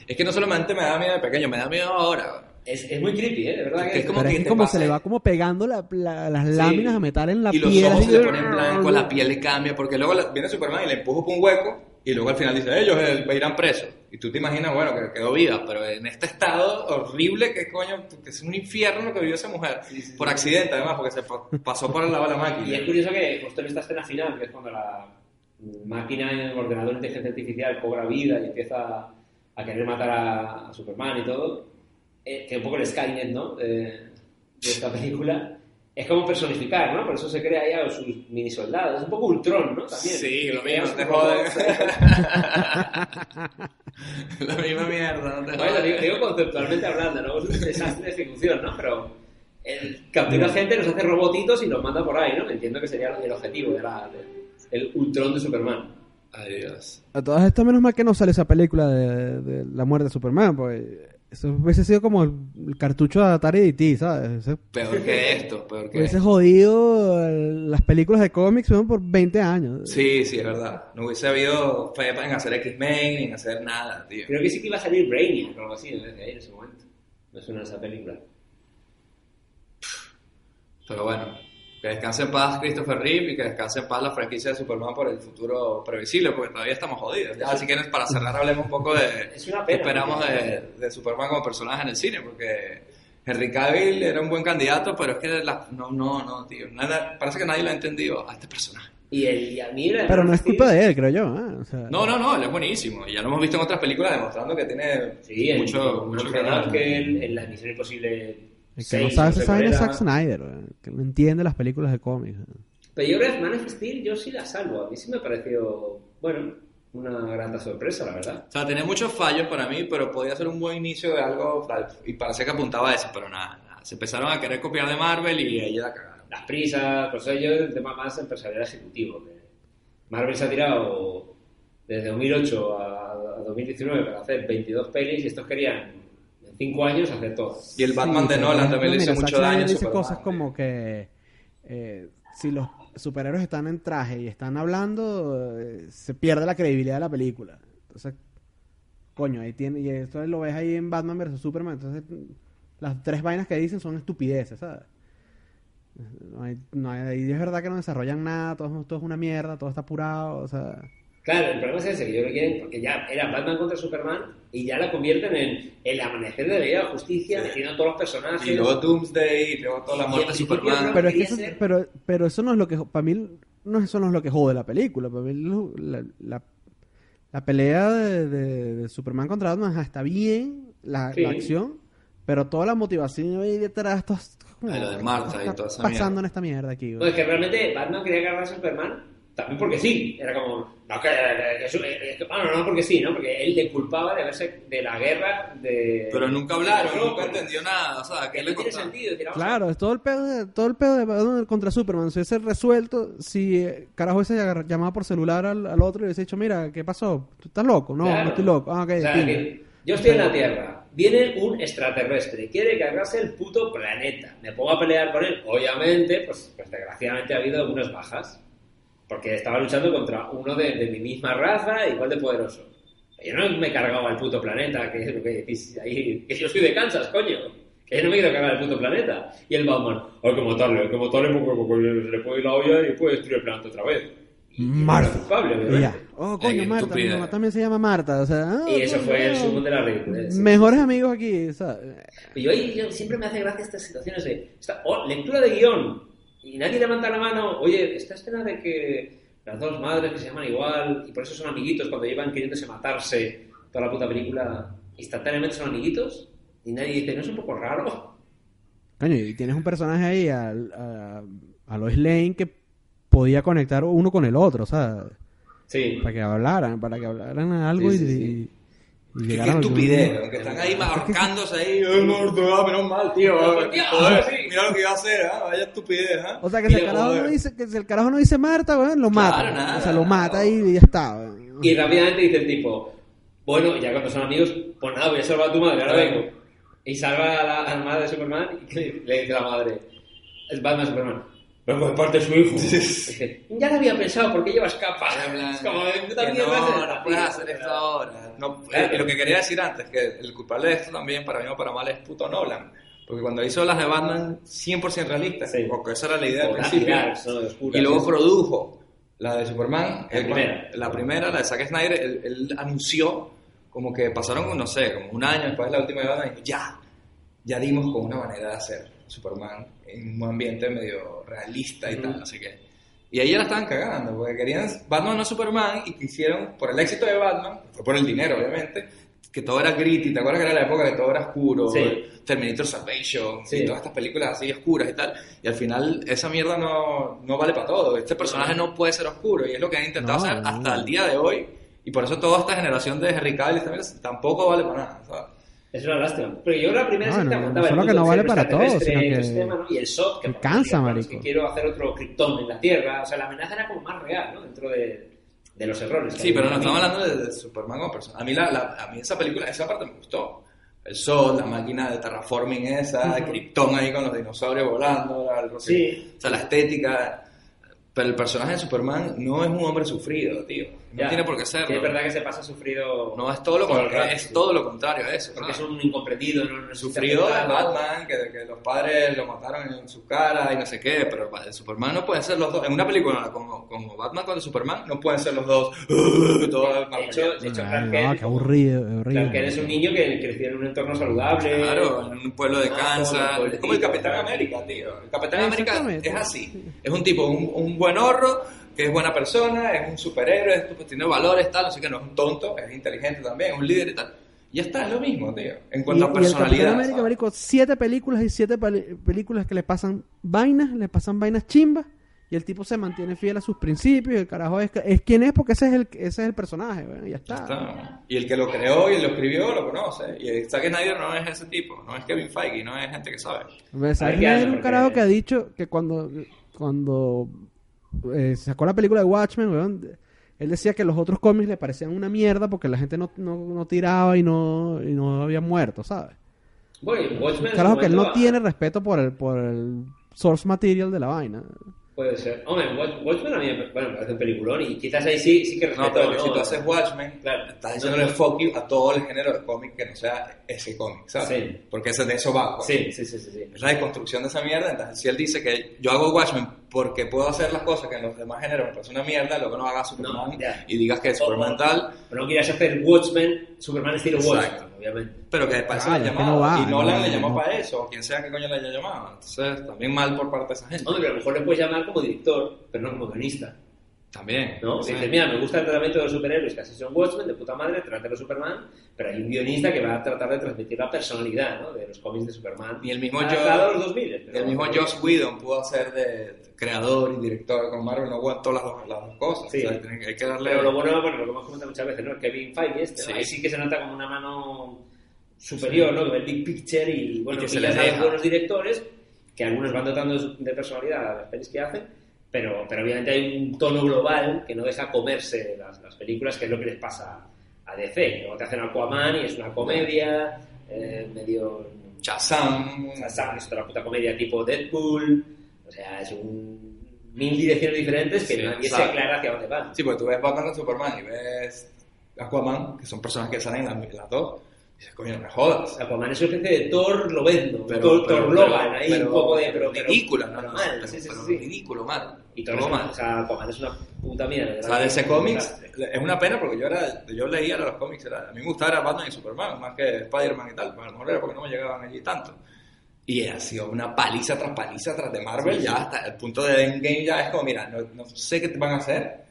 es que no solamente me da miedo de pequeño, me da miedo ahora. Es, es muy creepy, ¿eh? De verdad Es que que como es que que como se le va como pegando la- la- las láminas a metal en la y los piel. ojos se le ponen blancos, la piel le cambia, porque luego la- viene Superman y le empuja por un hueco, y luego al final dice, ellos eh, irán presos. Y tú te imaginas, bueno, que quedó viva, pero en este estado horrible, que coño, que es un infierno lo que vivió esa mujer. Por accidente, además, porque se pa- pasó por el lado de la Y máquina. es curioso que justo en esta escena final, que es cuando la máquina en el ordenador de inteligencia artificial cobra vida y empieza a querer matar a, a Superman y todo, eh, que un poco el Skynet, ¿no? De, de esta película, es como personificar, ¿no? Por eso se crea ya sus mini soldados. Es un poco Ultron, ¿no? También. Sí, lo mismo, te. [LAUGHS] La misma mierda, no te Bueno, digo, digo conceptualmente hablando, ¿no? Es un desastre de ejecución, ¿no? Pero el captura gente, los hace robotitos y los manda por ahí, ¿no? Entiendo que sería el objetivo de la, de- el Ultron de Superman. Ay, Dios. A todas estas, menos mal que no sale esa película de, de la muerte de Superman, porque eso hubiese sido como el, el cartucho de Atari DT, ¿sabes? Ese- Peor que esto, peor que hubiese esto. jodido las películas de cómics ¿no? por 20 años. Sí, sí, es verdad. No hubiese habido fe en hacer X-Men ni en hacer nada, tío. Creo que sí que iba a salir Brainiac o algo así en vez de ahí en ese momento. Me suena esa película. Pero bueno, que descanse en paz Christopher Reeve y que descanse en paz la franquicia de Superman por el futuro previsible, porque todavía estamos jodidos. Ya, así que para cerrar hablemos un poco de [LAUGHS] Es una qué pena, esperamos de, de Superman como personaje en el cine, porque Henry Cavill era un buen candidato, pero es que la- no, no, no, tío. nada- parece que nadie lo ha entendido a este personaje. Y, el, y a mí la- Pero no es culpa de él, creo yo. ¿eh? O sea, No, no, no, él es buenísimo. Y ya lo hemos visto en otras películas demostrando que tiene Sí, mucho, en mucho Man que. Uncle, en la Misión Imposible el que no 6, sabe vaina es era. Zack Snyder, que no entiende las películas de cómics. Pero yo creo que Man of Steel yo sí la salvo. A mí sí me pareció, bueno, una grata sorpresa, la verdad. O sea, tenía muchos fallos para mí, pero podía ser un buen inicio de algo y parecía que apuntaba a eso, pero nada, nada. Se empezaron a querer copiar de Marvel y ahí la cagaron. Las prisas, pues yo el tema más empresarial ejecutivo. que Marvel se ha tirado desde 2008 a, a 2019 para hacer 22 pelis y estos querían 5 años hacer todas. Y el Batman Sí, de Nolan por también le ejemplo, hizo mira, mucho daño. Dice Superman, cosas como que eh, si los superhéroes están en traje y están hablando, eh, se pierde la credibilidad de la película. Entonces, coño, ahí tiene, y esto lo ves ahí en Batman vs Superman, entonces las tres vainas que dicen son estupideces, ¿sabes? No hay, no hay, ahí es verdad que no desarrollan nada, todo, todo es una mierda, todo está apurado, o sea... Claro, el problema es ese, que yo lo quieren, porque ya era Batman contra Superman y ya la convierten en el amanecer de la Liga de la Justicia, Sí. metiendo a todos los personajes. Y luego Doomsday, y luego toda la muerte de Y- y- Superman. Pero es que eso, pero, pero eso no es lo que para mí no eso no es lo que jode la película para mí lo- la, la, la pelea de, de- de Superman contra Batman está bien la, Sí. la acción pero toda la motivación ahí detrás esto es como, lo de Martha ¿qué y está toda esa pasando mierda. en esta mierda aquí güey? Pues que realmente Batman quería cargarse a Superman también porque sí. Era como, no, que, que- que- que- bueno, no porque sí, ¿no? Porque él le culpaba de haberse de la guerra de. Pero nunca hablaron, No, nunca entendió nada. O sea, ¿qué Que le no tiene sentido. decir, vamos a- claro es todo el pedo de, todo el pedo de Batman contra Superman se hubiese resuelto si eh, carajo hubiese llamado por celular al, al otro y hubiese dicho mira qué pasó tú estás loco no Claro. no estoy loco ah ok O sea, yo estoy en la Tierra, viene un extraterrestre, quiere cargarse el puto planeta. Me pongo a pelear con él. Obviamente, pues, pues desgraciadamente ha habido algunas bajas. Porque estaba luchando contra uno de, de mi misma raza, igual de poderoso. Yo no me he cargado al puto planeta, que es lo que decís ahí. Que yo soy de Kansas, coño. Que yo no me quiero cargar al puto planeta. Y el Batman, hay que matarle, hay que matarle porque, porque se le puede ir la olla y puede destruir el planeta otra vez. Marta. culpable. Oh, coño, Marta. Mi mamá también se llama Marta. O sea, ah, Y eso coño, fue el sumo de la ridiculez. Mejores amigos aquí, ¿sabes? Y yo, yo siempre me hace gracia estas situaciones de esta- oh, lectura de guion y nadie levanta la mano. Oye, esta escena de que las dos madres que se llaman igual y por eso son amiguitos cuando llevan queriéndose matarse toda la puta película, instantáneamente son amiguitos y nadie dice, ¿no es un poco raro? Coño, y tienes un personaje ahí, a, a Lois Lane, que podía conectar uno con el otro, ¿sabes? Sí. Para que hablaran, para que hablaran algo Sí, y, sí, sí. y- y Qué, a algún- estupidez, que están ahí ahorcándose ahí. ¡Ay, muerto! ah, menos mal, tío! joder. Mira lo que iba a hacer, ¿ah? Vaya estupidez, ¿ah? O sea, que si, el carajo no dice, que si el carajo no dice Marta, weón, lo mata. nada, o sea, lo mata nada. y ya está. weón. Y rápidamente dice el tipo, bueno, ya cuando son amigos, pues nada, voy a salvar a tu madre, ahora vengo. Y salva a la, a la madre de Superman y le, le dice a la madre, es Batman Superman. Vengo de parte de su hijo. Dice, ya lo había pensado, ¿por qué llevas capa? Es como, tú también no, a- no puedes hacer esto ahora. No, Claro. eh, lo que quería decir antes, que el culpable de esto también, para bien o para mal, es puto Nolan. Porque cuando hizo las de Batman 100% realistas, Sí. porque esa era la idea Oscuras, principio, son oscuras, y luego sí. produjo la de Superman, La cuando- primera. la primera, la de Zack Snyder, él, él anunció como que pasaron, no sé, como un año después de la última de Batman, y dijo, ya, ya dimos con una manera de hacer Superman en un ambiente medio realista y tal, así que... Y ahí ya la estaban cagando, porque querían Batman no Superman y quisieron, por el éxito de Batman, fue por el dinero obviamente, que todo era gritty, ¿te acuerdas que era la época que todo era oscuro? Sí. Terminator Salvation Sí. y todas estas películas así oscuras y tal. Y al final esa mierda no, no vale para todo. Este personaje no puede ser oscuro y es lo que han intentado No, hacer no. hasta el día de hoy. Y por eso toda esta generación de Henry Cavill tampoco vale para nada. ¿sabes? Es una lástima. Pero yo la primera No, te no, aguantaba no el solo que mundo no vale para todo, extraterrestre, sino el que- sistema, ¿no? Y el SOT, que que por cansa, marico. Que quiero hacer otro Krypton en la Tierra. O sea, la amenaza era como más real, ¿no? Dentro de, de los errores. que Sí, pero no el estamos hablando de, de Superman como persona. A mí, la, la- a mí esa película, esa parte me gustó. El sol, la máquina de terraforming esa. Krypton ahí con los dinosaurios volando, la, el- Sí. o sea, la estética. Pero el personaje de Superman no es un hombre sufrido, tío. No Ya. tiene por qué serlo. Sí, es verdad que se pasa sufrido. No es todo lo, contrario, rato, es sí. todo lo contrario a eso. Porque es ¿sabes? un incomprendido, no, no es Sufrido de. Batman, que, que los padres lo mataron en su cara y no sé qué, pero el Superman no pueden ser los dos. En una película como, como Batman contra Superman, no pueden ser los dos. [LAUGHS] todo De hecho, de hecho Ay, Clark no, Kent, qué aburrido, Clark. Kent es un niño que creció en un entorno saludable. Claro, en un pueblo de Ah, Kansas. Es como el Capitán. América, tío. El Capitán América Exactamente. es así. Es un tipo, un, un buen horro, que es buena persona, es un superhéroe, es- pues, tiene valores, tal, así que no es un tonto, es inteligente también, es un líder y tal. Y ya está, es lo mismo, tío. En Y, cuanto y a personalidad. América, ¿sabes? marico, siete películas y siete películas que le pasan vainas, le pasan vainas chimbas, y el tipo se mantiene fiel a sus principios, y el carajo es, es quien es porque ese es el, ese es el personaje, bueno, ya está. Ya está. Y el que lo creó y lo escribió lo conoce. Y el Zack Snyder no es ese tipo, no es Kevin Feige, no es gente que sabe. Me Zack que Snyder hacer, un carajo que ha dicho que cuando, cuando eh, sacó la película de Watchmen, weón, él decía que los otros cómics le parecían una mierda porque la gente no, no, no tiraba y no, y no había muerto, ¿sabes? Bueno, Watchmen Carajo que él no momento, tiene respeto por el, por el source material de la vaina. Puede ser. Hombre, Watch- Watchmen a mí me, bueno, parece un peliculón y quizás ahí sí, sí que respeto. No, pero ¿no? si tú haces Watchmen, Claro. estás diciéndole fuck you a todo el género de cómic que no sea ese cómic, ¿sabes? Sí. Porque ese de eso va. pues. Sí, sí, sí, sí. sí. Es la deconstrucción de esa mierda. Entonces, si él dice que yo hago Watchmen porque puedo hacer las cosas que en los demás géneros me parece una mierda, luego no hagas Superman ya. y digas que es Superman tal, Pero no quieras hacer Watchmen, Superman estilo Exacto. Watchmen, obviamente. pero que para eso Claro, le llamado. no va, y Nolan no, le llamó no. para eso, o quien sea que coño le haya llamado. Entonces, también mal por parte de esa gente. Hombre, pero a lo mejor le puedes llamar como director, pero no como guionista. También. ¿no? Sí. Dices, mira, me gusta el tratamiento de los superhéroes que así son Watchmen, de puta madre, de Superman, pero hay un guionista que va a tratar de transmitir la personalidad ¿no? de los cómics de Superman. Y el mismo a los 2000. pero- El mismo Joss Whedon pudo hacer de creador y director con Marvel, no aguantó las las dos cosas. Sí. O sea, hay que darle. Pero lo bueno, bueno, lo que hemos comentado muchas veces, ¿no? Kevin Feige este, ¿no? Sí. Ahí sí que se nota como una mano superior, ¿no? Que ve el big picture y, bueno, Y que se pillas les deja. buenos directores, que algunos van dotando de personalidad a las pelis que hacen, pero, pero obviamente hay un tono global que no deja comerse las, las películas, que es lo que les pasa a DC. Luego te hacen Aquaman y es una comedia, eh, medio... Shazam. Shazam es otra puta comedia tipo Deadpool, o sea, es un... mil direcciones diferentes que Sí, nadie se exacto. aclara hacia dónde van. Sí, porque tú ves Batman con Superman y ves Aquaman, que son personas que salen en las, las dos. Y dices, coño, no me jodas. Aquaman es una especie de Thor Lobezno, Pero- Thor, pero- Thor Logan, pero- ahí pero- un poco de... Pero, ridícula, pero ¿no? Pero- sí, sí. ridículo, mal. Y Todo mal. o sea, Aquaman es una puta mierda. O sea, de ese cómics, es una pena porque yo era, yo leía los cómics, era, a mí me gustaba era Batman y Superman, más que Spider-Man y tal, pero a lo mejor era porque no me llegaban allí tanto. Y ha sido una paliza tras paliza tras de Marvel, ya hasta el punto de Endgame ya es como, mira, no, no sé qué van a hacer,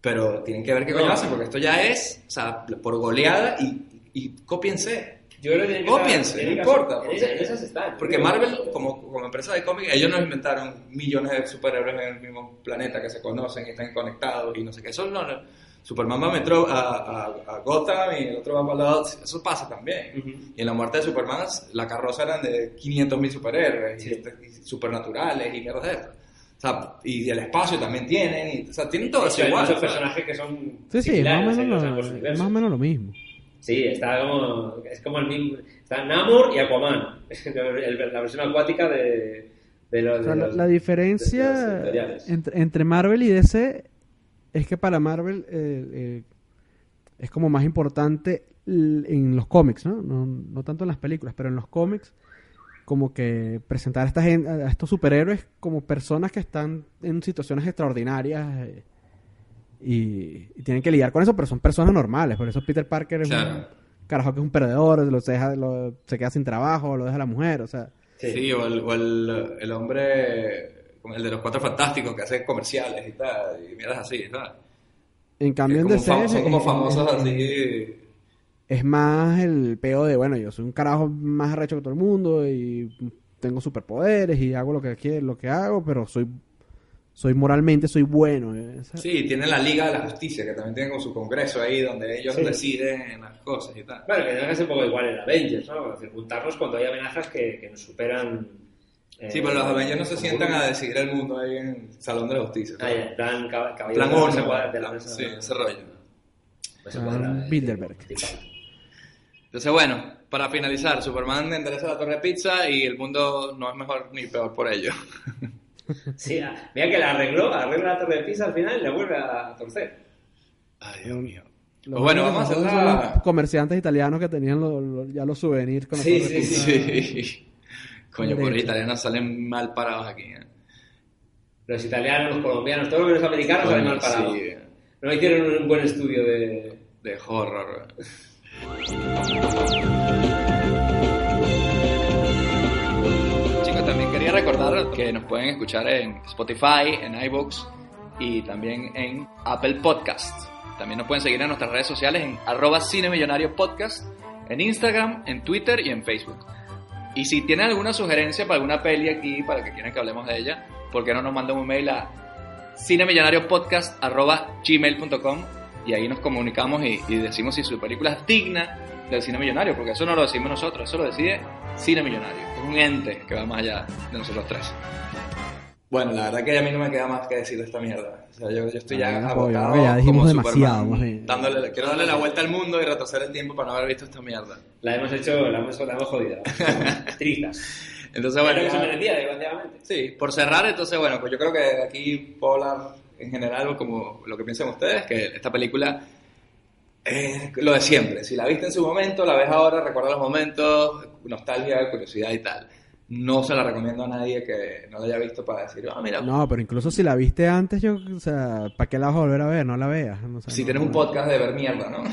pero tienen que ver qué coño No. hacen, porque esto ya es, o sea, por goleada y, y cópiense. Yo creo que Cópiense, no importa. Porque, esa- en esas están. porque Yo creo Marvel, como, como empresa de cómics, ellos no inventaron millones de superhéroes en el mismo planeta que se conocen y están conectados y no sé qué. Eso no, no. Superman va a, Metro, a, a, a Gotham y el otro va para el lado. Eso pasa también. Y en la muerte de Superman, la carroza eran de 500.000 superhéroes y, este, y supernaturales y mierda de estas. O sea, y el espacio también tienen. Y, o sea, tienen todo eso hay igual. personajes que son Sí, sí, más o, menos lo, más o menos lo mismo. Sí, está como, es como el mismo. Está Namor y Aquaman. [LAUGHS] El- la versión acuática de, de los. O sea, de la, los- diferencia entre, entre Marvel y DC es que para Marvel eh, eh, es como más importante en los cómics, ¿no? ¿no? No tanto en las películas, pero en los cómics como que presentar a, esta a estos superhéroes como personas que están en situaciones extraordinarias eh, y, y tienen que lidiar con eso, pero son personas normales. Por eso Peter Parker es Claro. un carajo que es un perdedor, lo deja, lo- se queda sin trabajo, lo deja la mujer, o sea... Sí, o, el, o el, el hombre, el de los cuatro fantásticos que hace comerciales y tal, y mierdas así, ¿sabes? En cambio, en DC fam- son como es- famosos es- así. es más el peo de, bueno, yo soy un carajo más arrecho que todo el mundo y tengo superpoderes y hago lo que quiero, lo que hago, pero soy soy moralmente soy bueno. eh, Sí, tiene la Liga de la Justicia, que también tiene con su congreso ahí, donde ellos Sí. deciden las cosas y tal. Bueno, que ser un poco igual en Avengers, ¿no? Es decir, juntarnos cuando hay amenazas que, que nos superan. eh, Sí, pero los Avengers no se como sientan uno. a decidir el mundo ahí en el Salón de la Justicia. Ah, ya, en plan cab- caballero Plan de la de la mesa- sí, ese rollo. Plan cuadrada, Bilderberg. Entonces, bueno, para finalizar, Superman endereza la torre de pizza y el mundo no es mejor ni peor por ello. [LAUGHS] [LAUGHS] Sí, ah, mira que la arregló, arregla la torre de pizza al final y la vuelve a torcer. Ay, Dios mío. Los Pues bueno, vamos a la... los comerciantes italianos que tenían lo- lo- ya los souvenirs con la Sí, torre sí, pizza. Sí. [LAUGHS] Coño, por ahí italianos salen mal parados aquí. ¿eh? Los italianos, los colombianos, todos los americanos salen mal parados. Sí, No hicieron un buen estudio de. de horror. [LAUGHS] recordar que nos pueden escuchar en Spotify, en iVoox y también en Apple Podcast. También nos pueden seguir en nuestras redes sociales en arroba cinemillonario podcast, en Instagram, en Twitter y en Facebook. Y si tienen alguna sugerencia para alguna peli aquí, para que quieran que hablemos de ella, ¿por qué no nos mandan un mail a cinemillonariopodcast.gmail.com y ahí nos comunicamos y decimos si su película es digna del cine millonario, porque eso no lo decimos nosotros, eso lo decide Cine Millonario. Es un ente que va más allá de nosotros tres. Bueno, la verdad que a mí no me queda más que decir de esta mierda. O sea, yo, yo estoy ya Ah, agotado creo que ya dijimos como demasiado, dándole, quiero darle la vuelta al mundo y retroceder el tiempo para no haber visto esta mierda. La hemos hecho, la hemos, la hemos jodido. [LAUGHS] Trizas. Entonces, bueno, Pero que se ya- merecía, desgraciadamente. Sí, por cerrar, entonces, bueno, pues yo creo que aquí puedo hablar en general como lo que piensan ustedes, que esta película es lo de siempre. Si la viste en su momento, la ves ahora, recuerda los momentos, nostalgia, curiosidad y tal. No se la recomiendo a nadie que no la haya visto para decir, ah, mira, No, pero incluso si la viste antes, yo, o sea, ¿para qué la vas a volver a ver? No la veas. No sé, si no- tienes un podcast de ver mierda, ¿no? Bueno,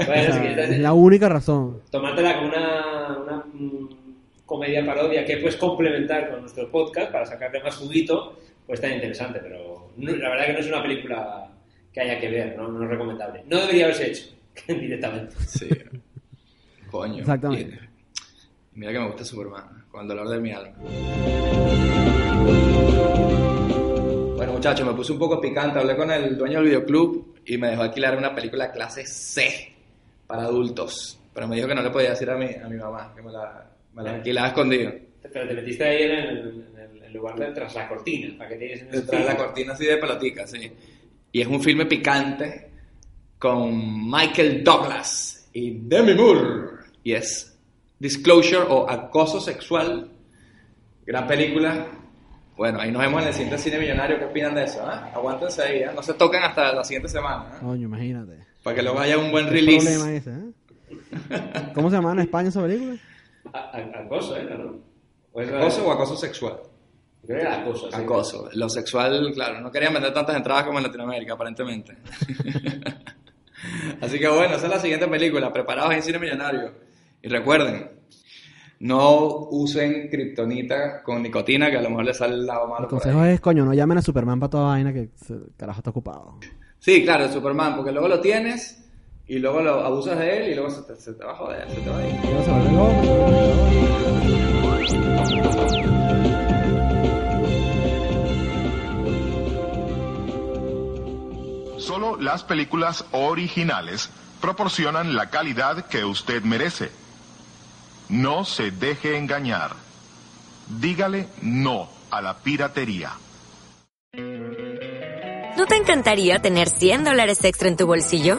o sea, si quieres, es la única razón. tomártela como una, una mm, comedia parodia que puedes complementar con nuestro podcast para sacarle más juguito, pues está interesante, pero la verdad que no es una película que haya que ver, no, no es recomendable. No debería haberse hecho [LAUGHS] directamente. Sí. Coño. Exactamente. Y- mira que me gusta Superman, con el dolor de mi alma. Bueno, muchachos, me puse un poco picante. Hablé con el dueño del videoclub y me dejó alquilar una película clase C para adultos. Pero me dijo que no le podía decir a mi, a mi mamá que me la, me la alquilaba escondido. Pero te metiste ahí en el, en el lugar de tras la cortina, para que tienes de la [LAUGHS] cortina así de pelotica, sí. Y es un filme picante con Michael Douglas y Demi Moore. Y es Disclosure o Acoso Sexual. Gran película. Bueno, ahí nos vemos en el siguiente cine millonario. ¿Qué opinan de eso? ah? Aguántense ahí, ¿ah? no se tocan hasta la siguiente semana. ¿ah? Coño, imagínate. Para que luego haya un buen ¿Qué release. problema ese, eh? ¿Cómo se llama en España esa película? Acoso, ¿eh? ¿no? O es- ¿Acoso o acoso sexual? Creo que era acoso. sí. Acoso. Lo sexual, claro, no querían vender tantas entradas como en Latinoamérica, aparentemente. [LAUGHS] Así que bueno, esa es la siguiente película, preparados en Cine Millonario. Y recuerden, no usen kriptonita con nicotina, que a lo mejor les sale el lado malo. El consejo es, coño, no llamen a Superman para toda vaina que carajo está ocupado. Sí, claro, el Superman, porque luego lo tienes y luego lo abusas de él y luego se te, se te va a joder, se te va a ir. Solo las películas originales proporcionan la calidad que usted merece. No se deje engañar. Dígale no a la piratería. ¿No te encantaría tener 100 dólares extra en tu bolsillo?